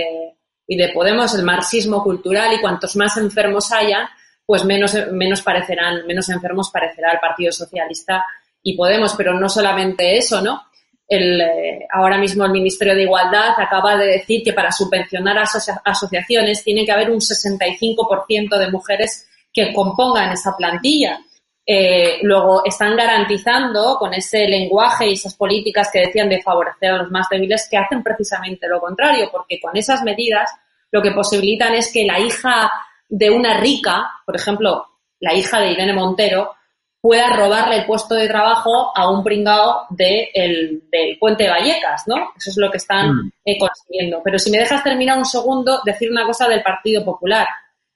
de, Podemos, el marxismo cultural, y cuantos más enfermos haya, pues menos, menos parecerán, menos enfermos parecerá el Partido Socialista y Podemos, pero no solamente eso, ¿no? El, eh, ahora mismo el Ministerio de Igualdad acaba de decir que para subvencionar a asociaciones tiene que haber un 65% de mujeres que compongan esa plantilla. Eh, luego están garantizando con ese lenguaje y esas políticas que decían de favorecer a los más débiles que hacen precisamente lo contrario, porque con esas medidas lo que posibilitan es que la hija de una rica, por ejemplo, la hija de Irene Montero, pueda robarle el puesto de trabajo a un pringao de el, del puente de Vallecas, ¿no? Eso es lo que están mm. eh, consiguiendo. Pero si me dejas terminar un segundo, decir una cosa del Partido Popular.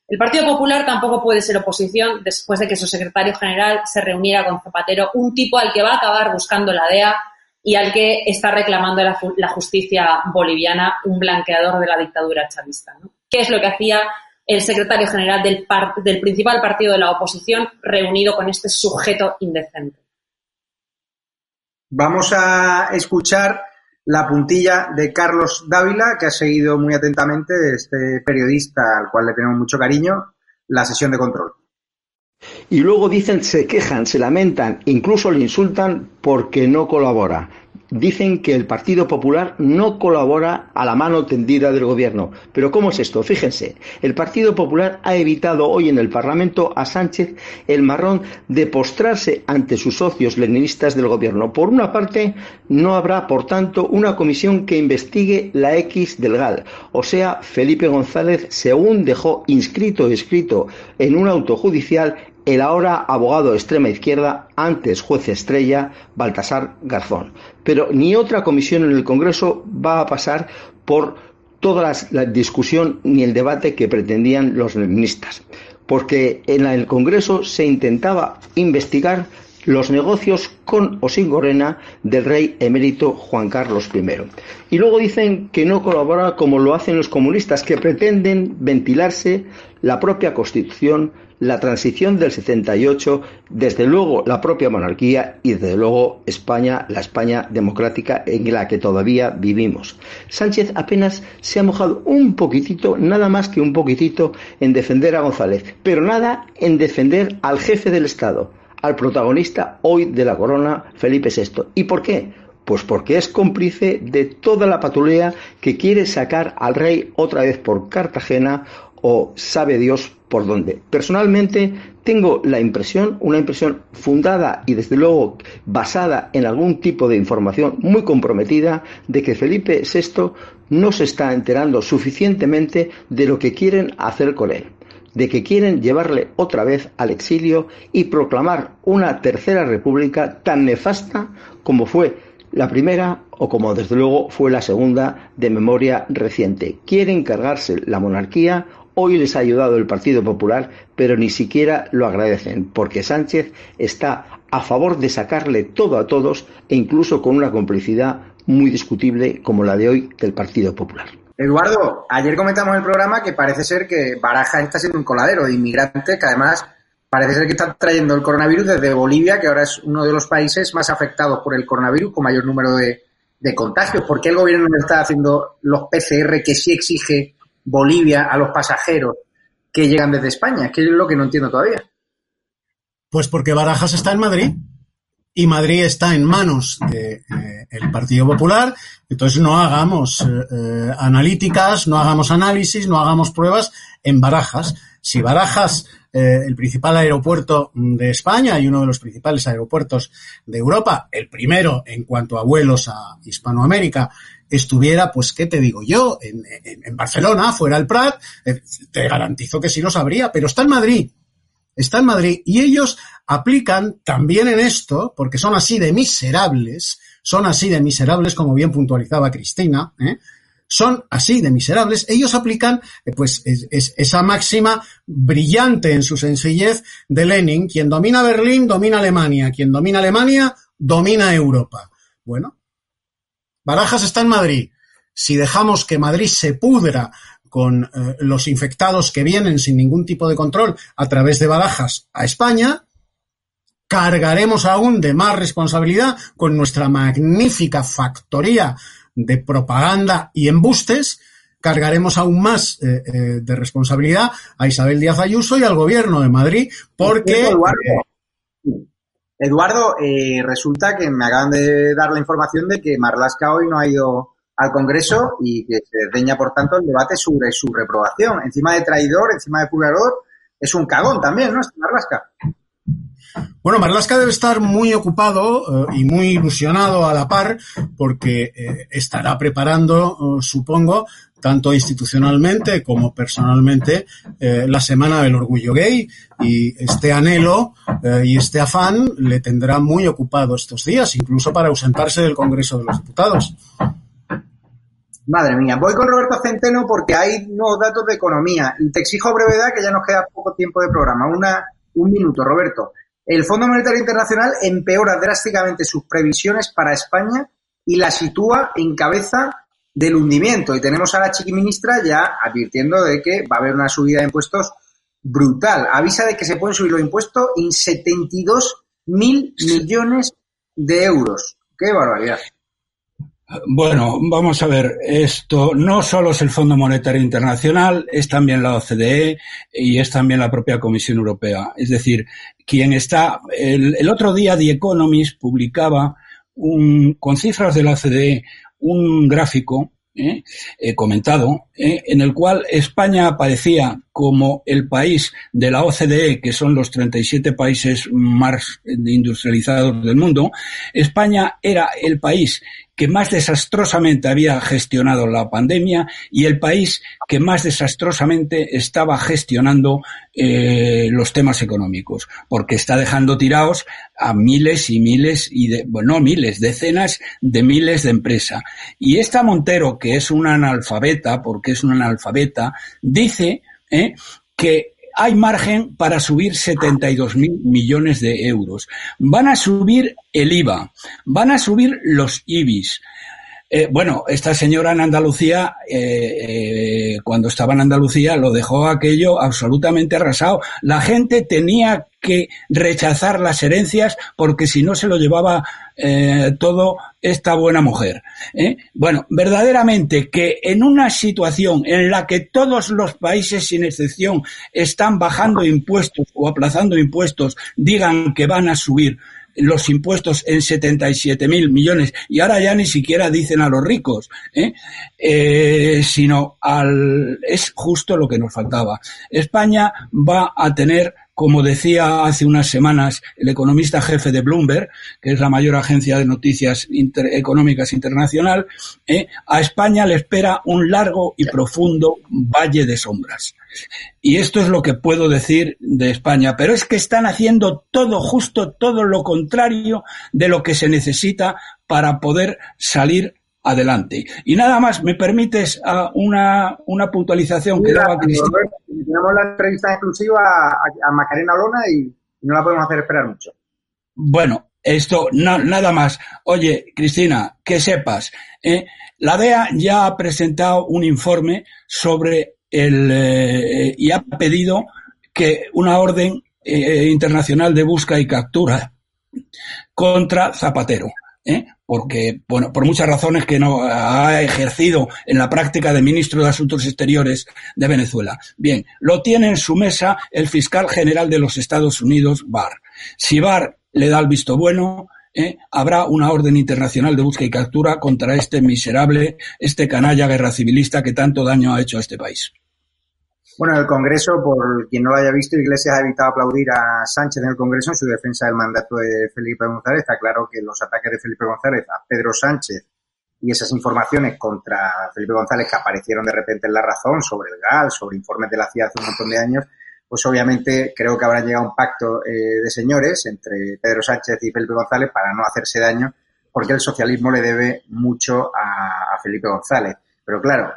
El Partido Popular tampoco puede ser oposición después de que su secretario general se reuniera con Zapatero, un tipo al que va a acabar buscando la DEA y al que está reclamando la, la justicia boliviana, un blanqueador de la dictadura chavista. ¿no? ¿Qué es lo que hacía el secretario general del, del principal partido de la oposición reunido con este sujeto indecente. Vamos a escuchar la puntilla de Carlos Dávila, que ha seguido muy atentamente, este periodista al cual le tenemos mucho cariño, la sesión de control. Y luego dicen, se quejan, se lamentan, incluso le insultan porque no colabora dicen que el Partido Popular no colabora a la mano tendida del gobierno. Pero ¿cómo es esto? Fíjense, el Partido Popular ha evitado hoy en el Parlamento a Sánchez el marrón de postrarse ante sus socios leninistas del gobierno. Por una parte, no habrá, por tanto, una comisión que investigue la X del GAL. O sea, Felipe González, según dejó inscrito escrito en un auto judicial, el ahora abogado de extrema izquierda, antes juez estrella, Baltasar Garzón. Pero ni otra comisión en el Congreso va a pasar por toda la discusión ni el debate que pretendían los ministros, porque en el Congreso se intentaba investigar los negocios con o sin Gorena del rey emérito Juan Carlos I. Y luego dicen que no colabora como lo hacen los comunistas, que pretenden ventilarse la propia Constitución, la transición del 78, desde luego la propia monarquía y desde luego España, la España democrática en la que todavía vivimos. Sánchez apenas se ha mojado un poquitito, nada más que un poquitito, en defender a González, pero nada en defender al jefe del Estado, al protagonista hoy de la corona, Felipe VI. ¿Y por qué? Pues porque es cómplice de toda la patulea que quiere sacar al rey otra vez por Cartagena o sabe Dios por dónde. Personalmente tengo la impresión, una impresión fundada y desde luego basada en algún tipo de información muy comprometida, de que Felipe VI no se está enterando suficientemente de lo que quieren hacer con él de que quieren llevarle otra vez al exilio y proclamar una tercera república tan nefasta como fue la primera o como desde luego fue la segunda de memoria reciente. Quieren cargarse la monarquía Hoy les ha ayudado el Partido Popular, pero ni siquiera lo agradecen, porque Sánchez está a favor de sacarle todo a todos e incluso con una complicidad muy discutible como la de hoy del Partido Popular. Eduardo, ayer comentamos en el programa que parece ser que Baraja está siendo un coladero de inmigrantes que además parece ser que están trayendo el coronavirus desde Bolivia, que ahora es uno de los países más afectados por el coronavirus con mayor número de, de contagios. ¿Por qué el gobierno no está haciendo los PCR que sí exige Bolivia a los pasajeros que llegan desde España? Que es lo que no entiendo todavía. Pues porque Barajas está en Madrid y Madrid está en manos del eh, Partido Popular. Entonces no hagamos eh, eh, analíticas, no hagamos análisis, no hagamos pruebas en Barajas. Si Barajas, el principal aeropuerto de España y uno de los principales aeropuertos de Europa, el primero en cuanto a vuelos a Hispanoamérica, estuviera, pues, ¿qué te digo yo? En, en, Barcelona, fuera el Prat, eh, te garantizo que sí lo sabría, pero está en Madrid. Está en Madrid y ellos aplican también en esto, porque son así de miserables, son así de miserables, como bien puntualizaba Cristina, ¿eh? son así de miserables, ellos aplican eh, pues es, esa máxima brillante en su sencillez de Lenin, quien domina Berlín domina Alemania, quien domina Alemania domina Europa. Bueno, Barajas está en Madrid. Si dejamos que Madrid se pudra con eh, los infectados que vienen sin ningún tipo de control a través de Barajas a España, cargaremos aún de más responsabilidad con nuestra magnífica factoría de propaganda y embustes, cargaremos aún más eh, eh, de responsabilidad a Isabel Díaz Ayuso y al gobierno de Madrid, porque... Eduardo, eh, resulta que me acaban de dar la información de que Marlasca hoy no ha ido al Congreso y que se deña, por tanto, el debate sobre su reprobación. Encima de traidor, encima de purgador, es un cagón también, ¿no? Este Marlasca. Bueno, Marlaska debe estar muy ocupado eh, y muy ilusionado a la par porque eh, estará preparando, eh, supongo, tanto institucionalmente como personalmente, la Semana del Orgullo Gay y este anhelo y este afán le tendrá muy ocupado estos días, incluso para ausentarse del Congreso de los Diputados. Madre mía, voy con Roberto Centeno porque hay nuevos datos de economía y te exijo brevedad que ya nos queda poco tiempo de programa. Una, un minuto, Roberto. El Fondo Monetario Internacional empeora drásticamente sus previsiones para España y la sitúa en cabeza del hundimiento. Y tenemos a la chiquiministra ya advirtiendo de que va a haber una subida de impuestos brutal. Avisa de que se pueden subir los impuestos en 72 mil millones de euros. ¡Qué barbaridad! Bueno, vamos a ver, esto no solo es el Fondo Monetario Internacional, es también la OCDE y es también la propia Comisión Europea. Es decir, quien está, el, otro día The Economist publicaba un, con cifras de la OCDE un gráfico ¿eh? eh, comentado, ¿eh? en el cual España aparecía como el país de la OCDE, que son los 37 países más industrializados del mundo, España era el país que más desastrosamente había gestionado la pandemia y el país que más desastrosamente estaba gestionando eh, los temas económicos, porque está dejando tirados a miles y miles y de, bueno, no miles, decenas de miles de empresas. Y esta Montero, que es una analfabeta, porque es una analfabeta, dice eh, que hay margen para subir 72 mil millones de euros. Van a subir el IVA, van a subir los IBIS. Eh, bueno, esta señora en Andalucía, eh, eh, cuando estaba en Andalucía, lo dejó aquello absolutamente arrasado. La gente tenía que rechazar las herencias porque si no se lo llevaba todo esta buena mujer. Bueno, verdaderamente que en una situación en la que todos los países sin excepción están bajando impuestos o aplazando impuestos, digan que van a subir los impuestos en 77 mil millones y ahora ya ni siquiera dicen a los ricos, ¿eh? Eh, sino al es justo lo que nos faltaba. España va a tener como decía hace unas semanas el economista jefe de Bloomberg, que es la mayor agencia de noticias económicas internacional, ¿eh? a España le espera un largo y profundo valle de sombras. Y esto es lo que puedo decir de España. Pero es que están haciendo todo, justo todo lo contrario de lo que se necesita para poder salir adelante. Y nada más, ¿me permites uh, una, una puntualización que daba Cristina? Tenemos la entrevista exclusiva a, a, Macarena Lona y no la podemos hacer esperar mucho. Bueno, esto, no, nada más. Oye, Cristina, que sepas, eh, la DEA ya ha presentado un informe sobre el, eh, y ha pedido que una orden eh, internacional de busca y captura contra Zapatero. ¿Eh? porque, bueno, por muchas razones que no ha ejercido en la práctica de ministro de Asuntos Exteriores de Venezuela. Bien, lo tiene en su mesa el fiscal general de los Estados Unidos, Barr. Si Barr le da el visto bueno, ¿eh? habrá una orden internacional de búsqueda y captura contra este miserable, este canalla guerra civilista que tanto daño ha hecho a este país. Bueno, el Congreso, por quien no lo haya visto, Iglesias ha evitado aplaudir a Sánchez en el Congreso en su defensa del mandato de Felipe González. Está claro que los ataques de Felipe González a Pedro Sánchez y esas informaciones contra Felipe González que aparecieron de repente en La Razón sobre el GAL, sobre informes de la CIA hace un montón de años, pues obviamente creo que habrá llegado un pacto eh, de señores entre Pedro Sánchez y Felipe González para no hacerse daño, porque el socialismo le debe mucho a Felipe González. Pero claro,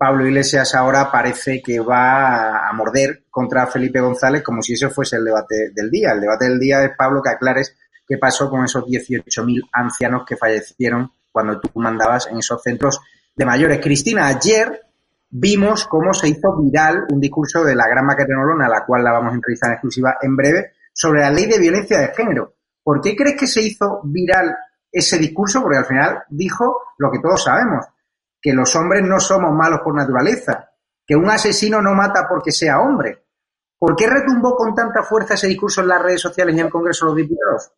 Pablo Iglesias ahora parece que va a morder contra Felipe González como si ese fuese el debate del día. El debate del día es, Pablo, que aclares qué pasó con esos 18.000 ancianos que fallecieron cuando tú mandabas en esos centros de mayores. Cristina, ayer vimos cómo se hizo viral un discurso de la gran Macarena Olona, a la cual la vamos a entrevistar en exclusiva en breve, sobre la ley de violencia de género. ¿Por qué crees que se hizo viral ese discurso? Porque al final dijo lo que todos sabemos, que los hombres no somos malos por naturaleza, que un asesino no mata porque sea hombre. ¿Por qué retumbó con tanta fuerza ese discurso en las redes sociales y en el Congreso de los Diputados?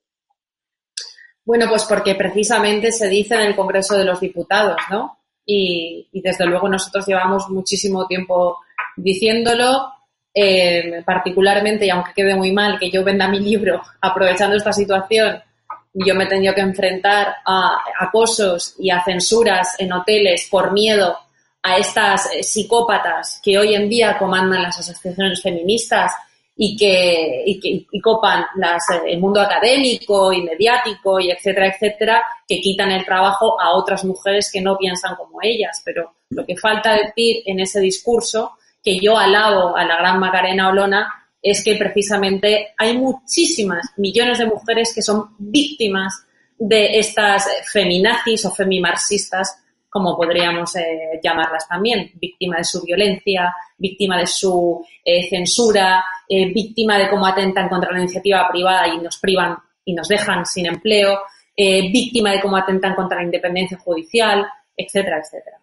Bueno, pues porque precisamente se dice en el Congreso de los Diputados, ¿no? Y, desde luego nosotros llevamos muchísimo tiempo diciéndolo, eh, particularmente, y aunque quede muy mal que yo venda mi libro [LAUGHS] aprovechando esta situación, yo me he tenido que enfrentar a acosos y a censuras en hoteles por miedo a estas eh, psicópatas que hoy en día comandan las asociaciones feministas y que, y copan las, eh, el mundo académico y mediático y etcétera, etcétera, que quitan el trabajo a otras mujeres que no piensan como ellas. Pero lo que falta decir en ese discurso, que yo alabo a la gran Macarena Olona, es que precisamente hay muchísimas millones de mujeres que son víctimas de estas feminazis o femimarxistas, como podríamos eh, llamarlas también, víctima de su violencia, víctima de su eh, censura, eh, víctima de cómo atentan contra la iniciativa privada y nos privan y nos dejan sin empleo, víctima de cómo atentan contra la independencia judicial, etcétera, etcétera.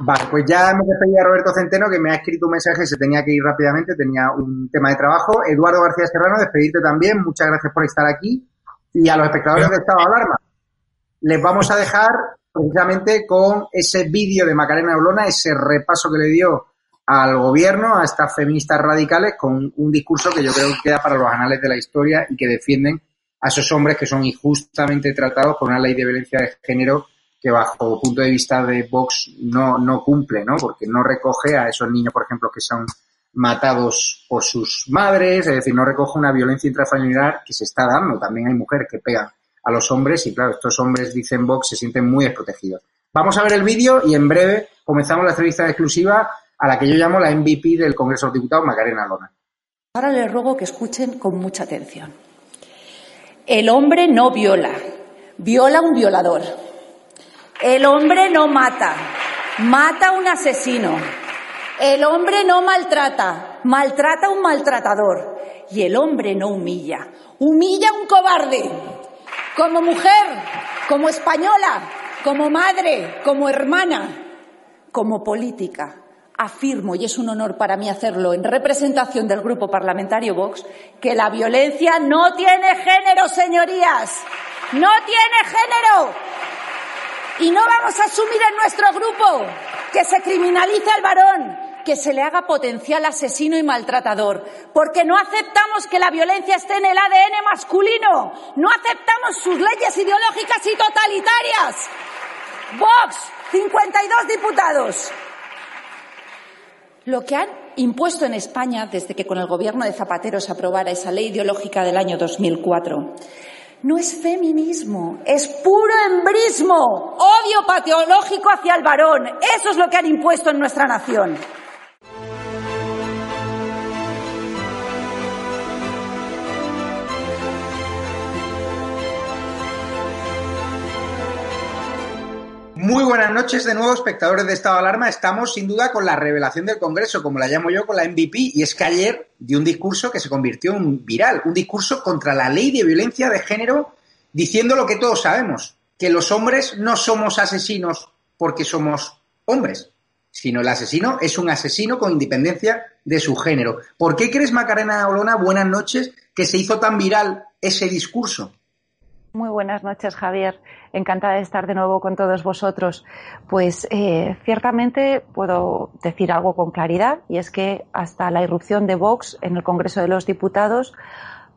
Vale, pues ya hemos despedido a Roberto Centeno, que me ha escrito un mensaje se tenía que ir rápidamente, tenía un tema de trabajo. Eduardo García Serrano, despedirte también, muchas gracias por estar aquí. Y a los espectadores de Estado Alarma, les vamos a dejar precisamente con ese vídeo de Macarena Olona, ese repaso que le dio al gobierno, a estas feministas radicales, con un discurso que yo creo que queda para los anales de la historia y que defienden a esos hombres que son injustamente tratados por una ley de violencia de género que bajo punto de vista de Vox no, cumple, ¿no? Porque no recoge a esos niños, por ejemplo, que son matados por sus madres, es decir, no recoge una violencia intrafamiliar que se está dando. También hay mujeres que pegan a los hombres y claro, estos hombres, dicen Vox, se sienten muy desprotegidos. Vamos a ver el vídeo y en breve comenzamos la entrevista exclusiva a la que yo llamo la MVP del Congreso de los Diputados, Macarena Lona. Ahora les ruego que escuchen con mucha atención. El hombre no viola, viola un violador. El hombre no mata, mata a un asesino. El hombre no maltrata, maltrata a un maltratador. Y el hombre no humilla, humilla a un cobarde. Como mujer, como española, como madre, como hermana, como política. Afirmo, y es un honor para mí hacerlo en representación del Grupo Parlamentario Vox, que la violencia no tiene género, señorías. No tiene género. Y no vamos a asumir en nuestro grupo que se criminalice al varón, que se le haga potencial asesino y maltratador, porque no aceptamos que la violencia esté en el ADN masculino, no aceptamos sus leyes ideológicas y totalitarias. Vox, 52 diputados. Lo que han impuesto en España desde que con el gobierno de Zapatero se aprobara esa ley ideológica del año 2004 no es feminismo, es puro embrismo, odio patológico hacia el varón. Eso es lo que han impuesto en nuestra nación. Muy buenas noches de nuevo, espectadores de Estado de Alarma. Estamos sin duda con la revelación del Congreso, como la llamo yo, con la MVP, y es que ayer dio un discurso que se convirtió en viral, un discurso contra la ley de violencia de género, diciendo lo que todos sabemos, que los hombres no somos asesinos porque somos hombres, sino el asesino es un asesino con independencia de su género. ¿Por qué crees, Macarena Olona, buenas noches, que se hizo tan viral ese discurso? Muy buenas noches, Javier. Encantada de estar de nuevo con todos vosotros. Pues eh, ciertamente puedo decir algo con claridad y es que hasta la irrupción de Vox en el Congreso de los Diputados,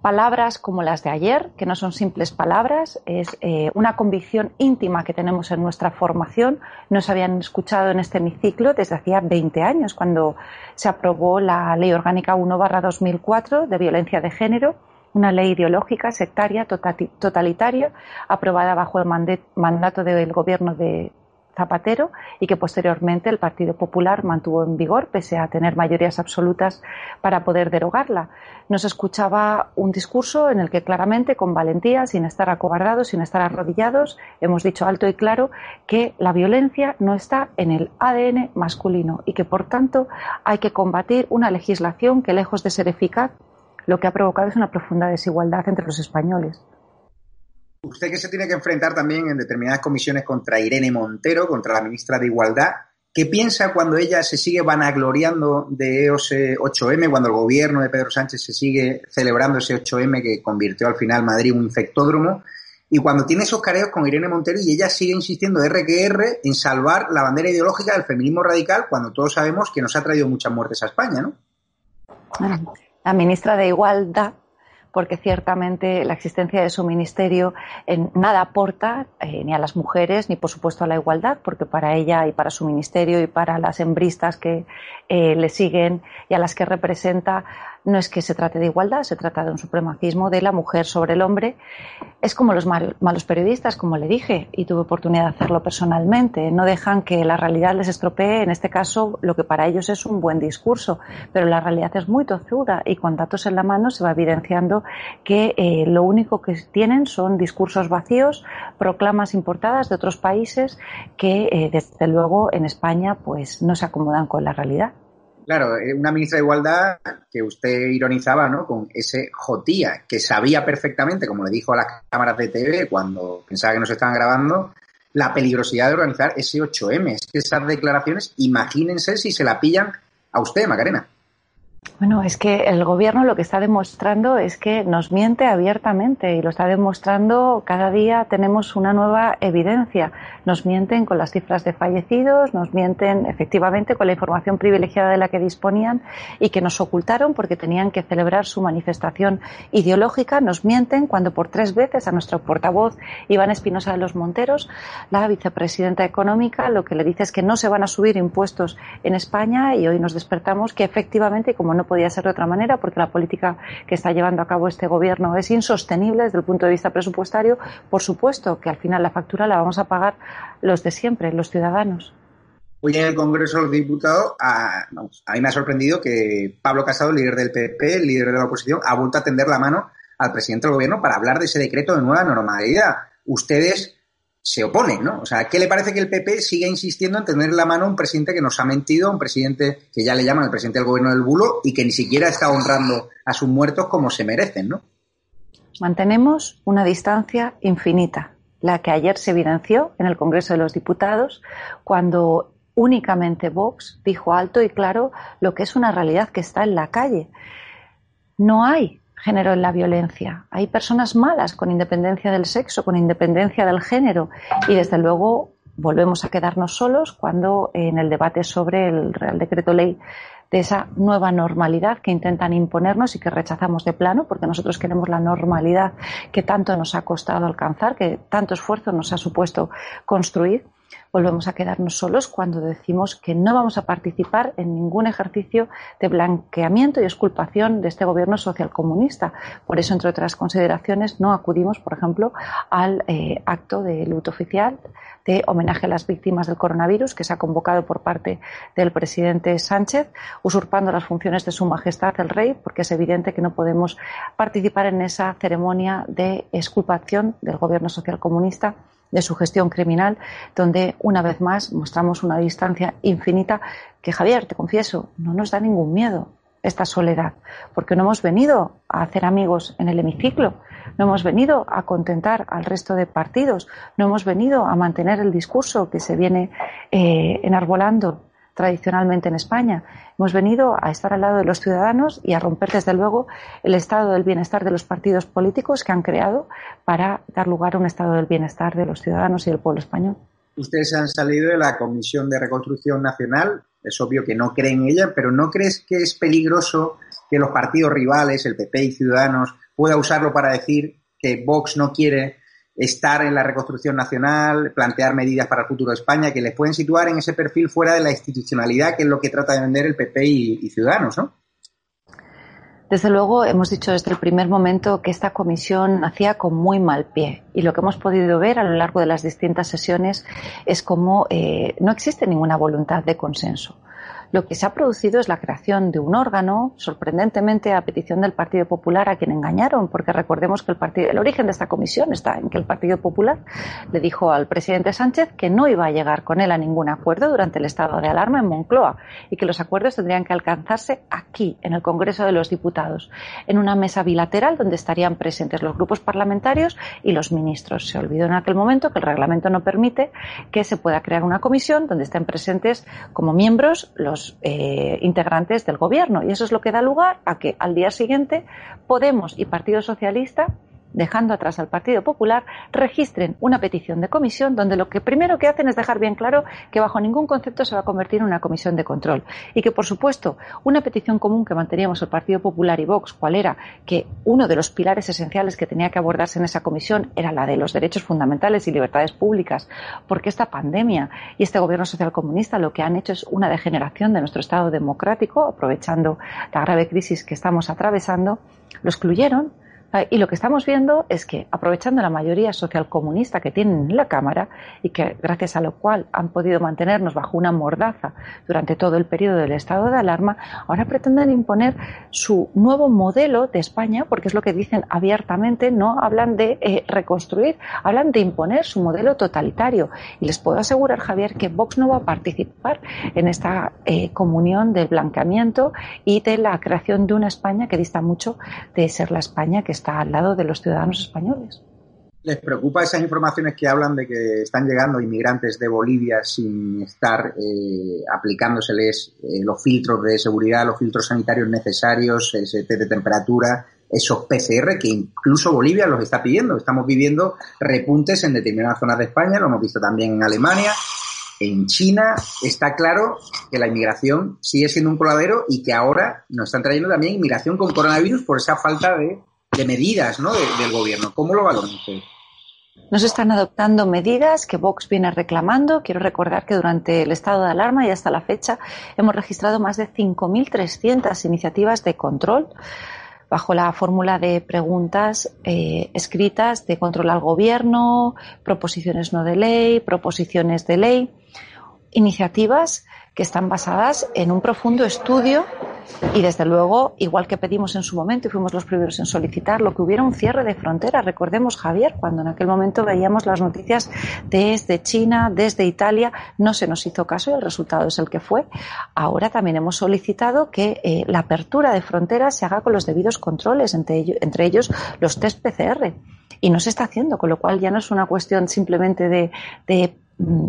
palabras como las de ayer, que no son simples palabras, es eh, una convicción íntima que tenemos en nuestra formación. No se habían escuchado en este hemiciclo desde hacía 20 años, cuando se aprobó la Ley Orgánica 1-2004 de violencia de género una ley ideológica, sectaria, totalitaria, aprobada bajo el mandato del gobierno de Zapatero y que posteriormente el Partido Popular mantuvo en vigor pese a tener mayorías absolutas para poder derogarla. Nos escuchaba un discurso en el que claramente, con valentía, sin estar acobardados, sin estar arrodillados, hemos dicho alto y claro que la violencia no está en el ADN masculino y que, por tanto, hay que combatir una legislación que, lejos de ser eficaz, lo que ha provocado es una profunda desigualdad entre los españoles. Usted que se tiene que enfrentar también en determinadas comisiones contra Irene Montero, contra la ministra de Igualdad, ¿qué piensa cuando ella se sigue vanagloriando de ese 8M, cuando el gobierno de Pedro Sánchez se sigue celebrando ese 8M que convirtió al final Madrid en un infectódromo? Y cuando tiene esos careos con Irene Montero y ella sigue insistiendo RQR en salvar la bandera ideológica del feminismo radical cuando todos sabemos que nos ha traído muchas muertes a España, ¿no? La ministra de Igualdad porque ciertamente la existencia de su ministerio en nada aporta eh, ni a las mujeres ni por supuesto a la igualdad, porque para ella y para su ministerio y para las hembristas que eh, le siguen y a las que representa no es que se trate de igualdad, se trata de un supremacismo de la mujer sobre el hombre. Es como los malos periodistas, como le dije, y tuve oportunidad de hacerlo personalmente. No dejan que la realidad les estropee, en este caso, lo que para ellos es un buen discurso, pero la realidad es muy tozuda y con datos en la mano se va evidenciando que eh, lo único que tienen son discursos vacíos, proclamas importadas de otros países que, eh, desde luego, en España pues no se acomodan con la realidad. Claro, eh, una ministra de Igualdad que usted ironizaba, ¿no? Con ese Jotía, que sabía perfectamente, como le dijo a las cámaras de TV cuando pensaba que nos estaban grabando, la peligrosidad de organizar ese 8M. Es que esas declaraciones, imagínense si se la pillan a usted, Macarena. Bueno, es que el gobierno lo que está demostrando es que nos miente abiertamente y lo está demostrando cada día tenemos una nueva evidencia. Nos mienten con las cifras de fallecidos, nos mienten efectivamente con la información privilegiada de la que disponían y que nos ocultaron porque tenían que celebrar su manifestación ideológica. Nos mienten cuando por tres veces a nuestro portavoz Iván Espinosa de los Monteros, la vicepresidenta económica, lo que le dice es que no se van a subir impuestos en España y hoy nos despertamos que efectivamente, como no podía ser de otra manera, porque la política que está llevando a cabo este gobierno es insostenible desde el punto de vista presupuestario, por supuesto que al final la factura la vamos a pagar los de siempre, los ciudadanos. Hoy en el Congreso de los Diputados, a, a mí me ha sorprendido que Pablo Casado, líder del PP, líder de la oposición, ha vuelto a tender la mano al presidente del gobierno para hablar de ese decreto de nueva normalidad. Ustedes se oponen, ¿no? O sea, ¿qué le parece que el PP siga insistiendo en tener la mano un presidente que nos ha mentido, un presidente que ya le llaman el presidente del gobierno del bulo y que ni siquiera está honrando a sus muertos como se merecen, ¿no? Mantenemos una distancia infinita, la que ayer se evidenció en el Congreso de los Diputados cuando únicamente Vox dijo alto y claro lo que es una realidad que está en la calle. No hay género en la violencia. Hay personas malas con independencia del sexo, con independencia del género y desde luego volvemos a quedarnos solos cuando en el debate sobre el Real Decreto Ley de esa nueva normalidad que intentan imponernos y que rechazamos de plano, porque nosotros queremos la normalidad que tanto nos ha costado alcanzar, que tanto esfuerzo nos ha supuesto construir volvemos a quedarnos solos cuando decimos que no vamos a participar en ningún ejercicio de blanqueamiento y exculpación de este gobierno socialcomunista. Por eso, entre otras consideraciones, no acudimos, por ejemplo, al eh, acto de luto oficial de homenaje a las víctimas del coronavirus que se ha convocado por parte del presidente Sánchez, usurpando las funciones de su majestad el rey, porque es evidente que no podemos participar en esa ceremonia de exculpación del gobierno socialcomunista de su gestión criminal, donde una vez más mostramos una distancia infinita que, Javier, te confieso, no nos da ningún miedo esta soledad, porque no hemos venido a hacer amigos en el hemiciclo, no hemos venido a contentar al resto de partidos, no hemos venido a mantener el discurso que se viene eh, enarbolando tradicionalmente en España. Hemos venido a estar al lado de los ciudadanos y a romper, desde luego, el estado del bienestar de los partidos políticos que han creado para dar lugar a un estado del bienestar de los ciudadanos y del pueblo español. Ustedes han salido de la Comisión de Reconstrucción Nacional. Es obvio que no creen en ella, pero ¿no crees que es peligroso que los partidos rivales, el PP y Ciudadanos, pueda usarlo para decir que Vox no quiere estar en la reconstrucción nacional, plantear medidas para el futuro de España que les pueden situar en ese perfil fuera de la institucionalidad, que es lo que trata de vender el PP y, Ciudadanos, ¿no? Desde luego, hemos dicho desde el primer momento que esta comisión hacía con muy mal pie y lo que hemos podido ver a lo largo de las distintas sesiones es cómo eh, no existe ninguna voluntad de consenso. Lo que se ha producido es la creación de un órgano, sorprendentemente a petición del Partido Popular, a quien engañaron, porque recordemos que el, partido, el origen de esta comisión está en que el Partido Popular le dijo al presidente Sánchez que no iba a llegar con él a ningún acuerdo durante el estado de alarma en Moncloa y que los acuerdos tendrían que alcanzarse aquí, en el Congreso de los Diputados, en una mesa bilateral donde estarían presentes los grupos parlamentarios y los ministros. Se olvidó en aquel momento que el reglamento no permite que se pueda crear una comisión donde estén presentes como miembros los eh, integrantes del gobierno. Y eso es lo que da lugar a que al día siguiente Podemos y Partido Socialista dejando atrás al Partido Popular, registren una petición de comisión donde lo que primero que hacen es dejar bien claro que bajo ningún concepto se va a convertir en una comisión de control. Y que, por supuesto, una petición común que manteníamos el Partido Popular y Vox, cuál era que uno de los pilares esenciales que tenía que abordarse en esa comisión era la de los derechos fundamentales y libertades públicas, porque esta pandemia y este gobierno social comunista lo que han hecho es una degeneración de nuestro Estado democrático, aprovechando la grave crisis que estamos atravesando, lo excluyeron y lo que estamos viendo es que, aprovechando la mayoría social comunista que tienen en la Cámara y que, gracias a lo cual han podido mantenernos bajo una mordaza durante todo el periodo del estado de alarma, ahora pretenden imponer su nuevo modelo de España, porque es lo que dicen abiertamente, no hablan de eh, reconstruir, hablan de imponer su modelo totalitario. Y les puedo asegurar, Javier, que Vox no va a participar en esta eh, comunión del blanqueamiento y de la creación de una España que dista mucho de ser la España que está al lado de los ciudadanos españoles. ¿Les preocupa esas informaciones que hablan de que están llegando inmigrantes de Bolivia sin estar eh, aplicándoseles eh, los filtros de seguridad, los filtros sanitarios necesarios, ese test de temperatura, esos PCR que incluso Bolivia los está pidiendo? Estamos viviendo repuntes en determinadas zonas de España, lo hemos visto también en Alemania, en China está claro que la inmigración sigue siendo un coladero y que ahora nos están trayendo también inmigración con coronavirus por esa falta de de medidas ¿no? del gobierno. ¿Cómo lo valoran ustedes? Nos están adoptando medidas que Vox viene reclamando. Quiero recordar que durante el estado de alarma y hasta la fecha hemos registrado más de 5.300 iniciativas de control bajo la fórmula de preguntas eh, escritas de control al gobierno, proposiciones no de ley, proposiciones de ley, iniciativas que están basadas en un profundo estudio y desde luego, igual que pedimos en su momento y fuimos los primeros en solicitarlo, que hubiera un cierre de frontera. Recordemos, Javier, cuando en aquel momento veíamos las noticias desde China, desde Italia, no se nos hizo caso y el resultado es el que fue. Ahora también hemos solicitado que eh, la apertura de fronteras se haga con los debidos controles, entre, entre ellos los test PCR. Y no se está haciendo, con lo cual ya no es una cuestión simplemente de,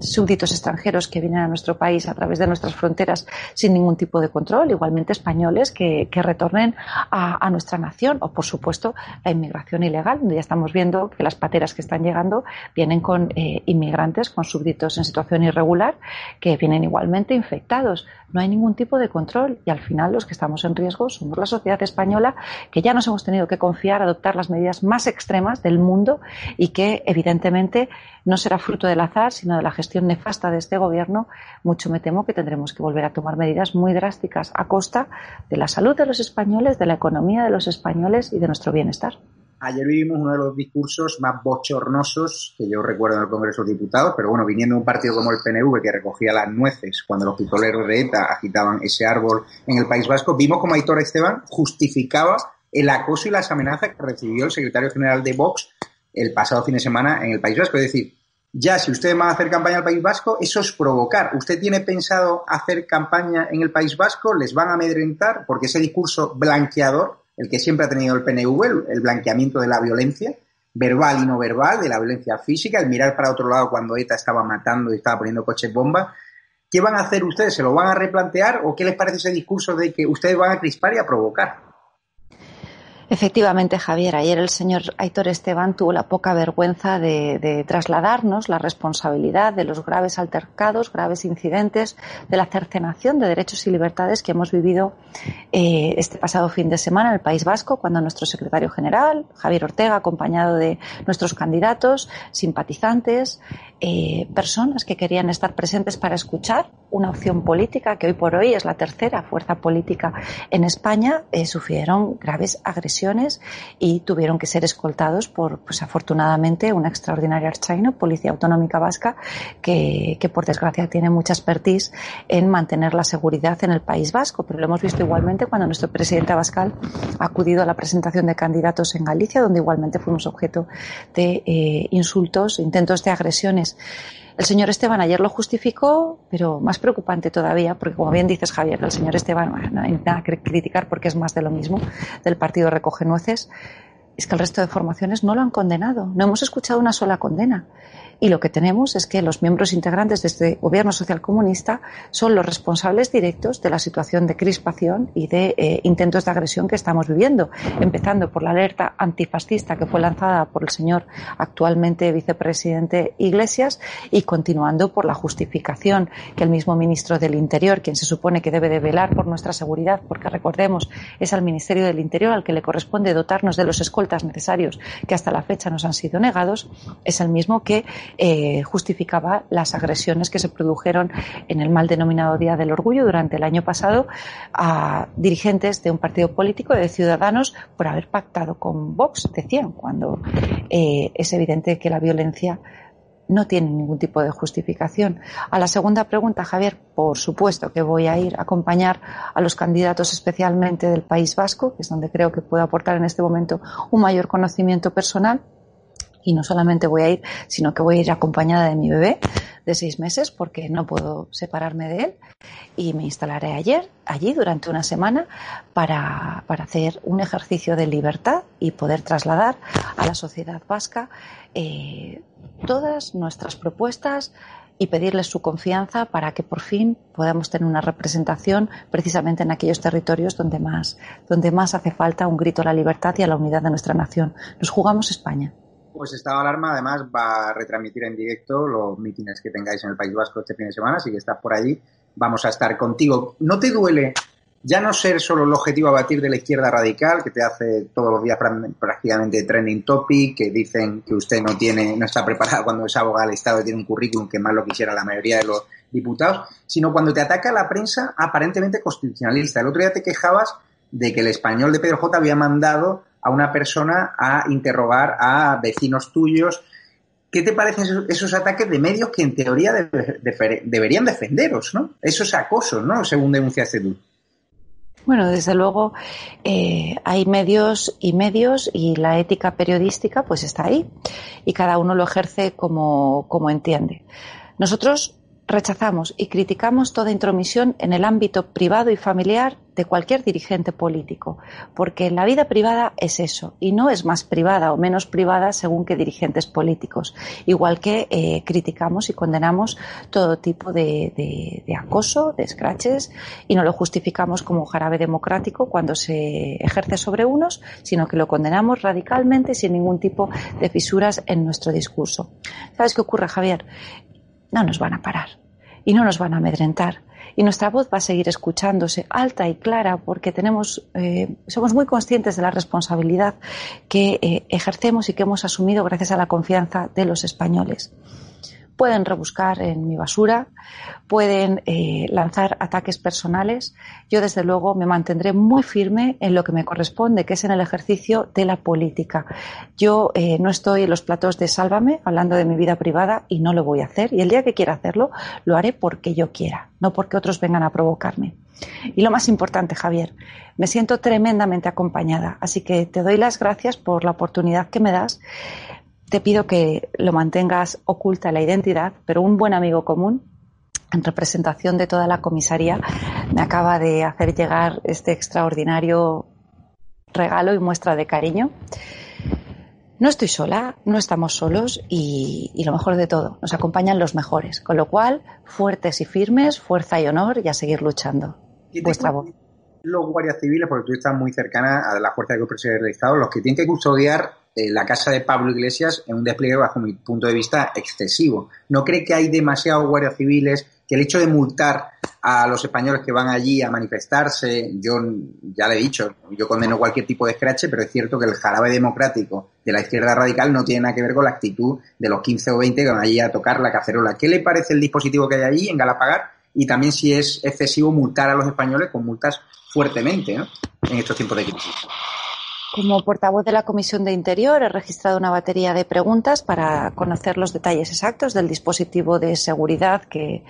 súbditos extranjeros que vienen a nuestro país a través de nuestras fronteras sin ningún tipo de control, igualmente españoles que, retornen a, nuestra nación o, por supuesto, la inmigración ilegal, donde ya estamos viendo que las pateras que están llegando vienen con eh, inmigrantes, con súbditos en situación irregular, que vienen igualmente infectados. No hay ningún tipo de control y al final los que estamos en riesgo somos la sociedad española, que ya nos hemos tenido que confiar, adoptar las medidas más extremas del mundo y que, evidentemente, no será fruto del azar, sino de la gestión nefasta de este gobierno, mucho me temo que tendremos que volver a tomar medidas muy drásticas a costa de la salud de los españoles, de la economía de los españoles y de nuestro bienestar. Ayer vivimos uno de los discursos más bochornosos que yo recuerdo en el Congreso de Diputados, pero bueno, viniendo de un partido como el PNV que recogía las nueces cuando los pistoleros de ETA agitaban ese árbol en el País Vasco, vimos como Aitor Esteban justificaba el acoso y las amenazas que recibió el secretario general de Vox el pasado fin de semana en el País Vasco. Es decir, ya si usted va a hacer campaña al País Vasco, eso es provocar. ¿Usted tiene pensado hacer campaña en el País Vasco? ¿Les van a amedrentar? Porque ese discurso blanqueador, el que siempre ha tenido el PNV, el, blanqueamiento de la violencia, verbal y no verbal, de la violencia física, el mirar para otro lado cuando ETA estaba matando y estaba poniendo coches bomba. ¿Qué van a hacer ustedes? ¿Se lo van a replantear o qué les parece ese discurso de que ustedes van a crispar y a provocar? Efectivamente, Javier, ayer el señor Aitor Esteban tuvo la poca vergüenza de, trasladarnos la responsabilidad de los graves altercados, graves incidentes, de la cercenación de derechos y libertades que hemos vivido eh, este pasado fin de semana en el País Vasco, cuando nuestro secretario general, Javier Ortega, acompañado de nuestros candidatos, simpatizantes, eh, personas que querían estar presentes para escuchar una opción política que hoy por hoy es la tercera fuerza política en España, eh, sufrieron graves agresiones y tuvieron que ser escoltados por, pues afortunadamente, una extraordinaria archaino, Policía Autonómica Vasca, que, que por desgracia tiene mucha expertise en mantener la seguridad en el País Vasco. Pero lo hemos visto igualmente cuando nuestro presidente Abascal ha acudido a la presentación de candidatos en Galicia, donde igualmente fuimos objeto de eh, insultos, intentos de agresiones. El señor Esteban ayer lo justificó, pero más preocupante todavía, porque como bien dices Javier, el señor Esteban, no hay nada que criticar porque es más de lo mismo, del partido Recoge Nueces, es que el resto de formaciones no lo han condenado. No hemos escuchado una sola condena. Y lo que tenemos es que los miembros integrantes de este gobierno socialcomunista son los responsables directos de la situación de crispación y de eh, intentos de agresión que estamos viviendo, empezando por la alerta antifascista que fue lanzada por el señor actualmente vicepresidente Iglesias y continuando por la justificación que el mismo ministro del Interior, quien se supone que debe de velar por nuestra seguridad, porque recordemos, es al Ministerio del Interior al que le corresponde dotarnos de los escoltas necesarios que hasta la fecha nos han sido negados, es el mismo que eh, justificaba las agresiones que se produjeron en el mal denominado Día del Orgullo durante el año pasado a dirigentes de un partido político de Ciudadanos por haber pactado con Vox, decían, cuando eh, es evidente que la violencia no tiene ningún tipo de justificación. A la segunda pregunta, Javier, por supuesto que voy a ir a acompañar a los candidatos especialmente del País Vasco, que es donde creo que puedo aportar en este momento un mayor conocimiento personal y no solamente voy a ir, sino que voy a ir acompañada de mi bebé de seis meses porque no puedo separarme de él y me instalaré ayer, allí durante una semana para, para hacer un ejercicio de libertad y poder trasladar a la sociedad vasca eh, todas nuestras propuestas y pedirles su confianza para que por fin podamos tener una representación precisamente en aquellos territorios donde más, donde más hace falta un grito a la libertad y a la unidad de nuestra nación. Nos jugamos España. Pues Estado de Alarma además va a retransmitir en directo los mítines que tengáis en el País Vasco este fin de semana, así que estás por allí, vamos a estar contigo. ¿No te duele ya no ser solo el objetivo a batir de la izquierda radical, que te hace todos los días prácticamente trending topic, que dicen que usted no tiene, no está preparado cuando es abogado del Estado y tiene un currículum que más lo quisiera la mayoría de los diputados, sino cuando te ataca la prensa aparentemente constitucionalista. El otro día te quejabas de que el español de Pedro J había mandado a una persona a interrogar a vecinos tuyos. ¿Qué te parecen esos, ataques de medios que en teoría deberían defenderos, ¿no? Esos acosos, ¿no? Según denunciaste tú. Bueno, desde luego eh, hay medios y medios y la ética periodística pues está ahí y cada uno lo ejerce como, como entiende. Nosotros Rechazamos y criticamos toda intromisión en el ámbito privado y familiar de cualquier dirigente político, porque la vida privada es eso, y no es más privada o menos privada según que dirigentes políticos, igual que eh, criticamos y condenamos todo tipo de, de, acoso, de scratches, y no lo justificamos como jarabe democrático cuando se ejerce sobre unos, sino que lo condenamos radicalmente sin ningún tipo de fisuras en nuestro discurso. ¿Sabes qué ocurre, Javier? No nos van a parar y no nos van a amedrentar. Y nuestra voz va a seguir escuchándose alta y clara porque tenemos, eh, somos muy conscientes de la responsabilidad que eh, ejercemos y que hemos asumido gracias a la confianza de los españoles pueden rebuscar en mi basura, pueden eh, lanzar ataques personales. Yo, desde luego, me mantendré muy firme en lo que me corresponde, que es en el ejercicio de la política. Yo eh, no estoy en los platos de Sálvame hablando de mi vida privada y no lo voy a hacer. Y el día que quiera hacerlo, lo haré porque yo quiera, no porque otros vengan a provocarme. Y lo más importante, Javier, me siento tremendamente acompañada, así que te doy las gracias por la oportunidad que me das te pido que lo mantengas oculta la identidad, pero un buen amigo común, en representación de toda la comisaría, me acaba de hacer llegar este extraordinario regalo y muestra de cariño. No estoy sola, no estamos solos y, lo mejor de todo, nos acompañan los mejores, con lo cual, fuertes y firmes, fuerza y honor y a seguir luchando. Vuestra voz. Los guardias civiles, porque tú estás muy cercana a la fuerza de copresión del Estado, los que tienen que custodiar eh, la casa de Pablo Iglesias en un despliegue, bajo mi punto de vista, excesivo. ¿No cree que hay demasiados guardias civiles que el hecho de multar a los españoles que van allí a manifestarse, yo ya le he dicho, yo condeno cualquier tipo de escrache, pero es cierto que el jarabe democrático de la izquierda radical no tiene nada que ver con la actitud de los 15 o 20 que van allí a tocar la cacerola. ¿Qué le parece el dispositivo que hay allí en Galapagar? Y también si es excesivo multar a los españoles con multas fuertemente en estos tiempos de crisis. Como portavoz de la Comisión de Interior he registrado una batería de preguntas para conocer los detalles exactos del dispositivo de seguridad que,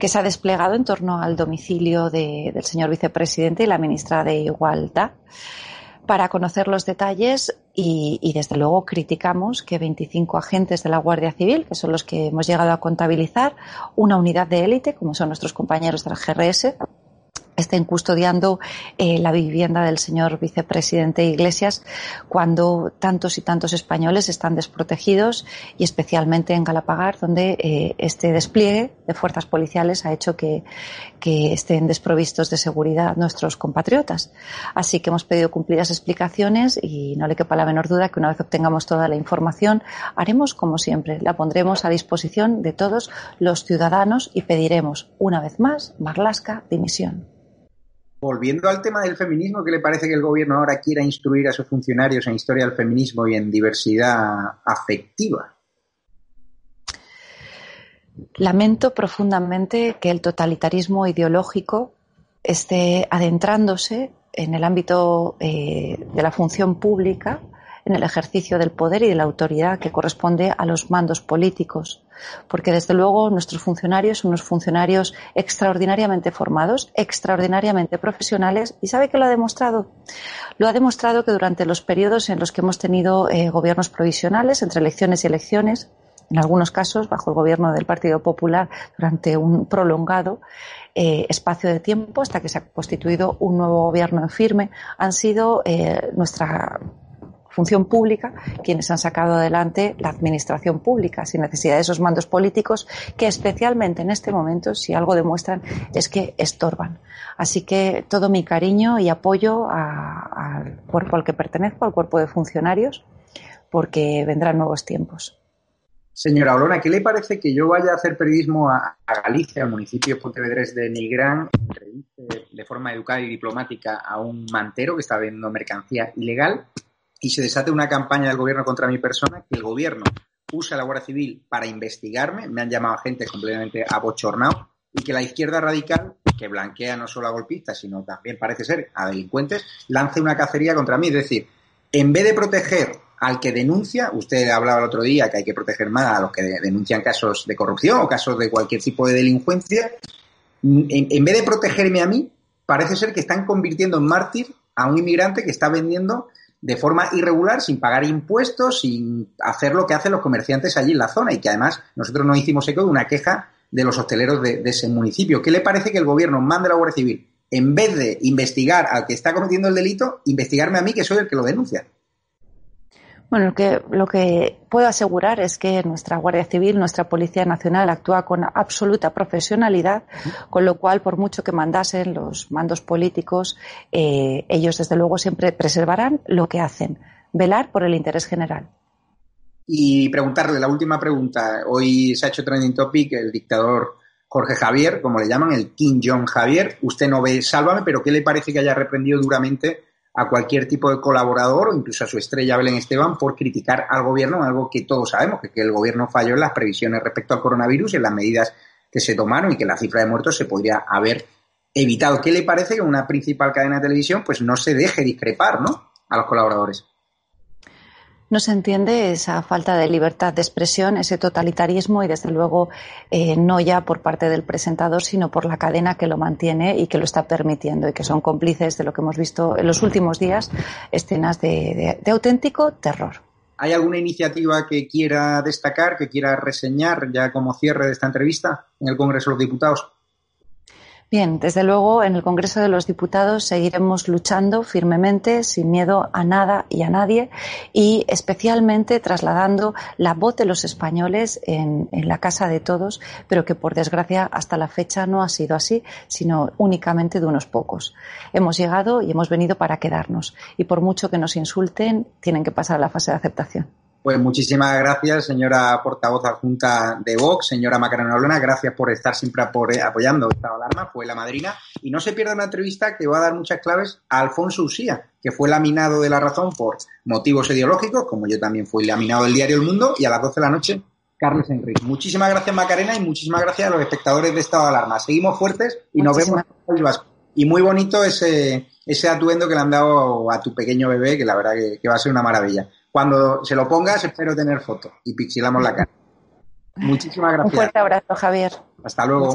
se ha desplegado en torno al domicilio del señor vicepresidente y la ministra de Igualdad. Para conocer los detalles y, y, desde luego criticamos que 25 agentes de la Guardia Civil, que son los que hemos llegado a contabilizar, una unidad de élite, como son nuestros compañeros de la GRS, estén custodiando eh, la vivienda del señor vicepresidente Iglesias cuando tantos y tantos españoles están desprotegidos y especialmente en Galapagar donde eh, este despliegue de fuerzas policiales ha hecho que, que, estén desprovistos de seguridad nuestros compatriotas. Así que hemos pedido cumplidas explicaciones y no le quepa la menor duda que una vez obtengamos toda la información haremos como siempre, la pondremos a disposición de todos los ciudadanos y pediremos una vez más Marlasca dimisión. Volviendo al tema del feminismo, ¿qué le parece que el gobierno ahora quiera instruir a sus funcionarios en historia del feminismo y en diversidad afectiva? Lamento profundamente que el totalitarismo ideológico esté adentrándose en el ámbito eh, de la función pública en el ejercicio del poder y de la autoridad que corresponde a los mandos políticos. Porque desde luego nuestros funcionarios son unos funcionarios extraordinariamente formados, extraordinariamente profesionales y ¿sabe qué lo ha demostrado? Lo ha demostrado que durante los periodos en los que hemos tenido eh, gobiernos provisionales, entre elecciones y elecciones, en algunos casos bajo el gobierno del Partido Popular durante un prolongado eh, espacio de tiempo hasta que se ha constituido un nuevo gobierno en firme, han sido eh, nuestra función pública quienes han sacado adelante la administración pública sin necesidad de esos mandos políticos que especialmente en este momento, si algo demuestran, es que estorban. Así que todo mi cariño y apoyo al cuerpo al que pertenezco, al cuerpo de funcionarios, porque vendrán nuevos tiempos. Señora Olona, ¿qué le parece que yo vaya a hacer periodismo a, Galicia, al municipio Pontevedrés de Nigrán, de forma educada y diplomática a un mantero que está vendiendo mercancía ilegal y se desate una campaña del gobierno contra mi persona, que el gobierno usa la Guardia Civil para investigarme, me han llamado a gente completamente abochornado, y que la izquierda radical, que blanquea no solo a golpistas, sino también parece ser a delincuentes, lance una cacería contra mí. Es decir, en vez de proteger al que denuncia, usted hablaba el otro día que hay que proteger más a los que denuncian casos de corrupción o casos de cualquier tipo de delincuencia, en vez de protegerme a mí, parece ser que están convirtiendo en mártir a un inmigrante que está vendiendo de forma irregular, sin pagar impuestos, sin hacer lo que hacen los comerciantes allí en la zona y que además nosotros nos hicimos eco de una queja de los hosteleros de, ese municipio. ¿Qué le parece que el gobierno mande a la Guardia Civil, en vez de investigar al que está cometiendo el delito, investigarme a mí que soy el que lo denuncia? Bueno, lo que, lo que puedo asegurar es que nuestra Guardia Civil, nuestra Policía Nacional actúa con absoluta profesionalidad, con lo cual, por mucho que mandasen los mandos políticos, eh, ellos desde luego siempre preservarán lo que hacen, velar por el interés general. Y preguntarle la última pregunta. Hoy se ha hecho trending topic el dictador Jorge Javier, como le llaman, el King John Javier. Usted no ve Sálvame, pero ¿qué le parece que haya reprendido duramente a cualquier tipo de colaborador o incluso a su estrella Belén Esteban por criticar al gobierno, algo que todos sabemos, que, el gobierno falló en las previsiones respecto al coronavirus y en las medidas que se tomaron y que la cifra de muertos se podría haber evitado. ¿Qué le parece que una principal cadena de televisión pues no se deje discrepar ¿no? a los colaboradores? No se entiende esa falta de libertad de expresión, ese totalitarismo y desde luego eh, no ya por parte del presentador, sino por la cadena que lo mantiene y que lo está permitiendo y que son cómplices de lo que hemos visto en los últimos días, escenas de, de auténtico terror. ¿Hay alguna iniciativa que quiera destacar, que quiera reseñar ya como cierre de esta entrevista en el Congreso de los Diputados? Bien, desde luego en el Congreso de los Diputados seguiremos luchando firmemente, sin miedo a nada y a nadie, y especialmente trasladando la voz de los españoles en, la casa de todos, pero que por desgracia hasta la fecha no ha sido así, sino únicamente de unos pocos. Hemos llegado y hemos venido para quedarnos, y por mucho que nos insulten, tienen que pasar a la fase de aceptación. Pues muchísimas gracias, señora portavoz adjunta de Vox, señora Macarena Olona, gracias por estar siempre apoyando esta alarma, fue la madrina. Y no se pierda una entrevista que va a dar muchas claves a Alfonso Usía, que fue laminado de la razón por motivos ideológicos, como yo también fui laminado del diario El Mundo, y a las 12 de la noche, Carlos Enrique. Muchísimas gracias, Macarena, y muchísimas gracias a los espectadores de Estado de Alarma. Seguimos fuertes y nos vemos. Y muy bonito ese, ese atuendo que le han dado a tu pequeño bebé, que la verdad que va a ser una maravilla. Cuando se lo pongas, espero tener foto y pixilamos la cara. [LAUGHS] Muchísimas gracias. Un fuerte abrazo, Javier. Hasta luego.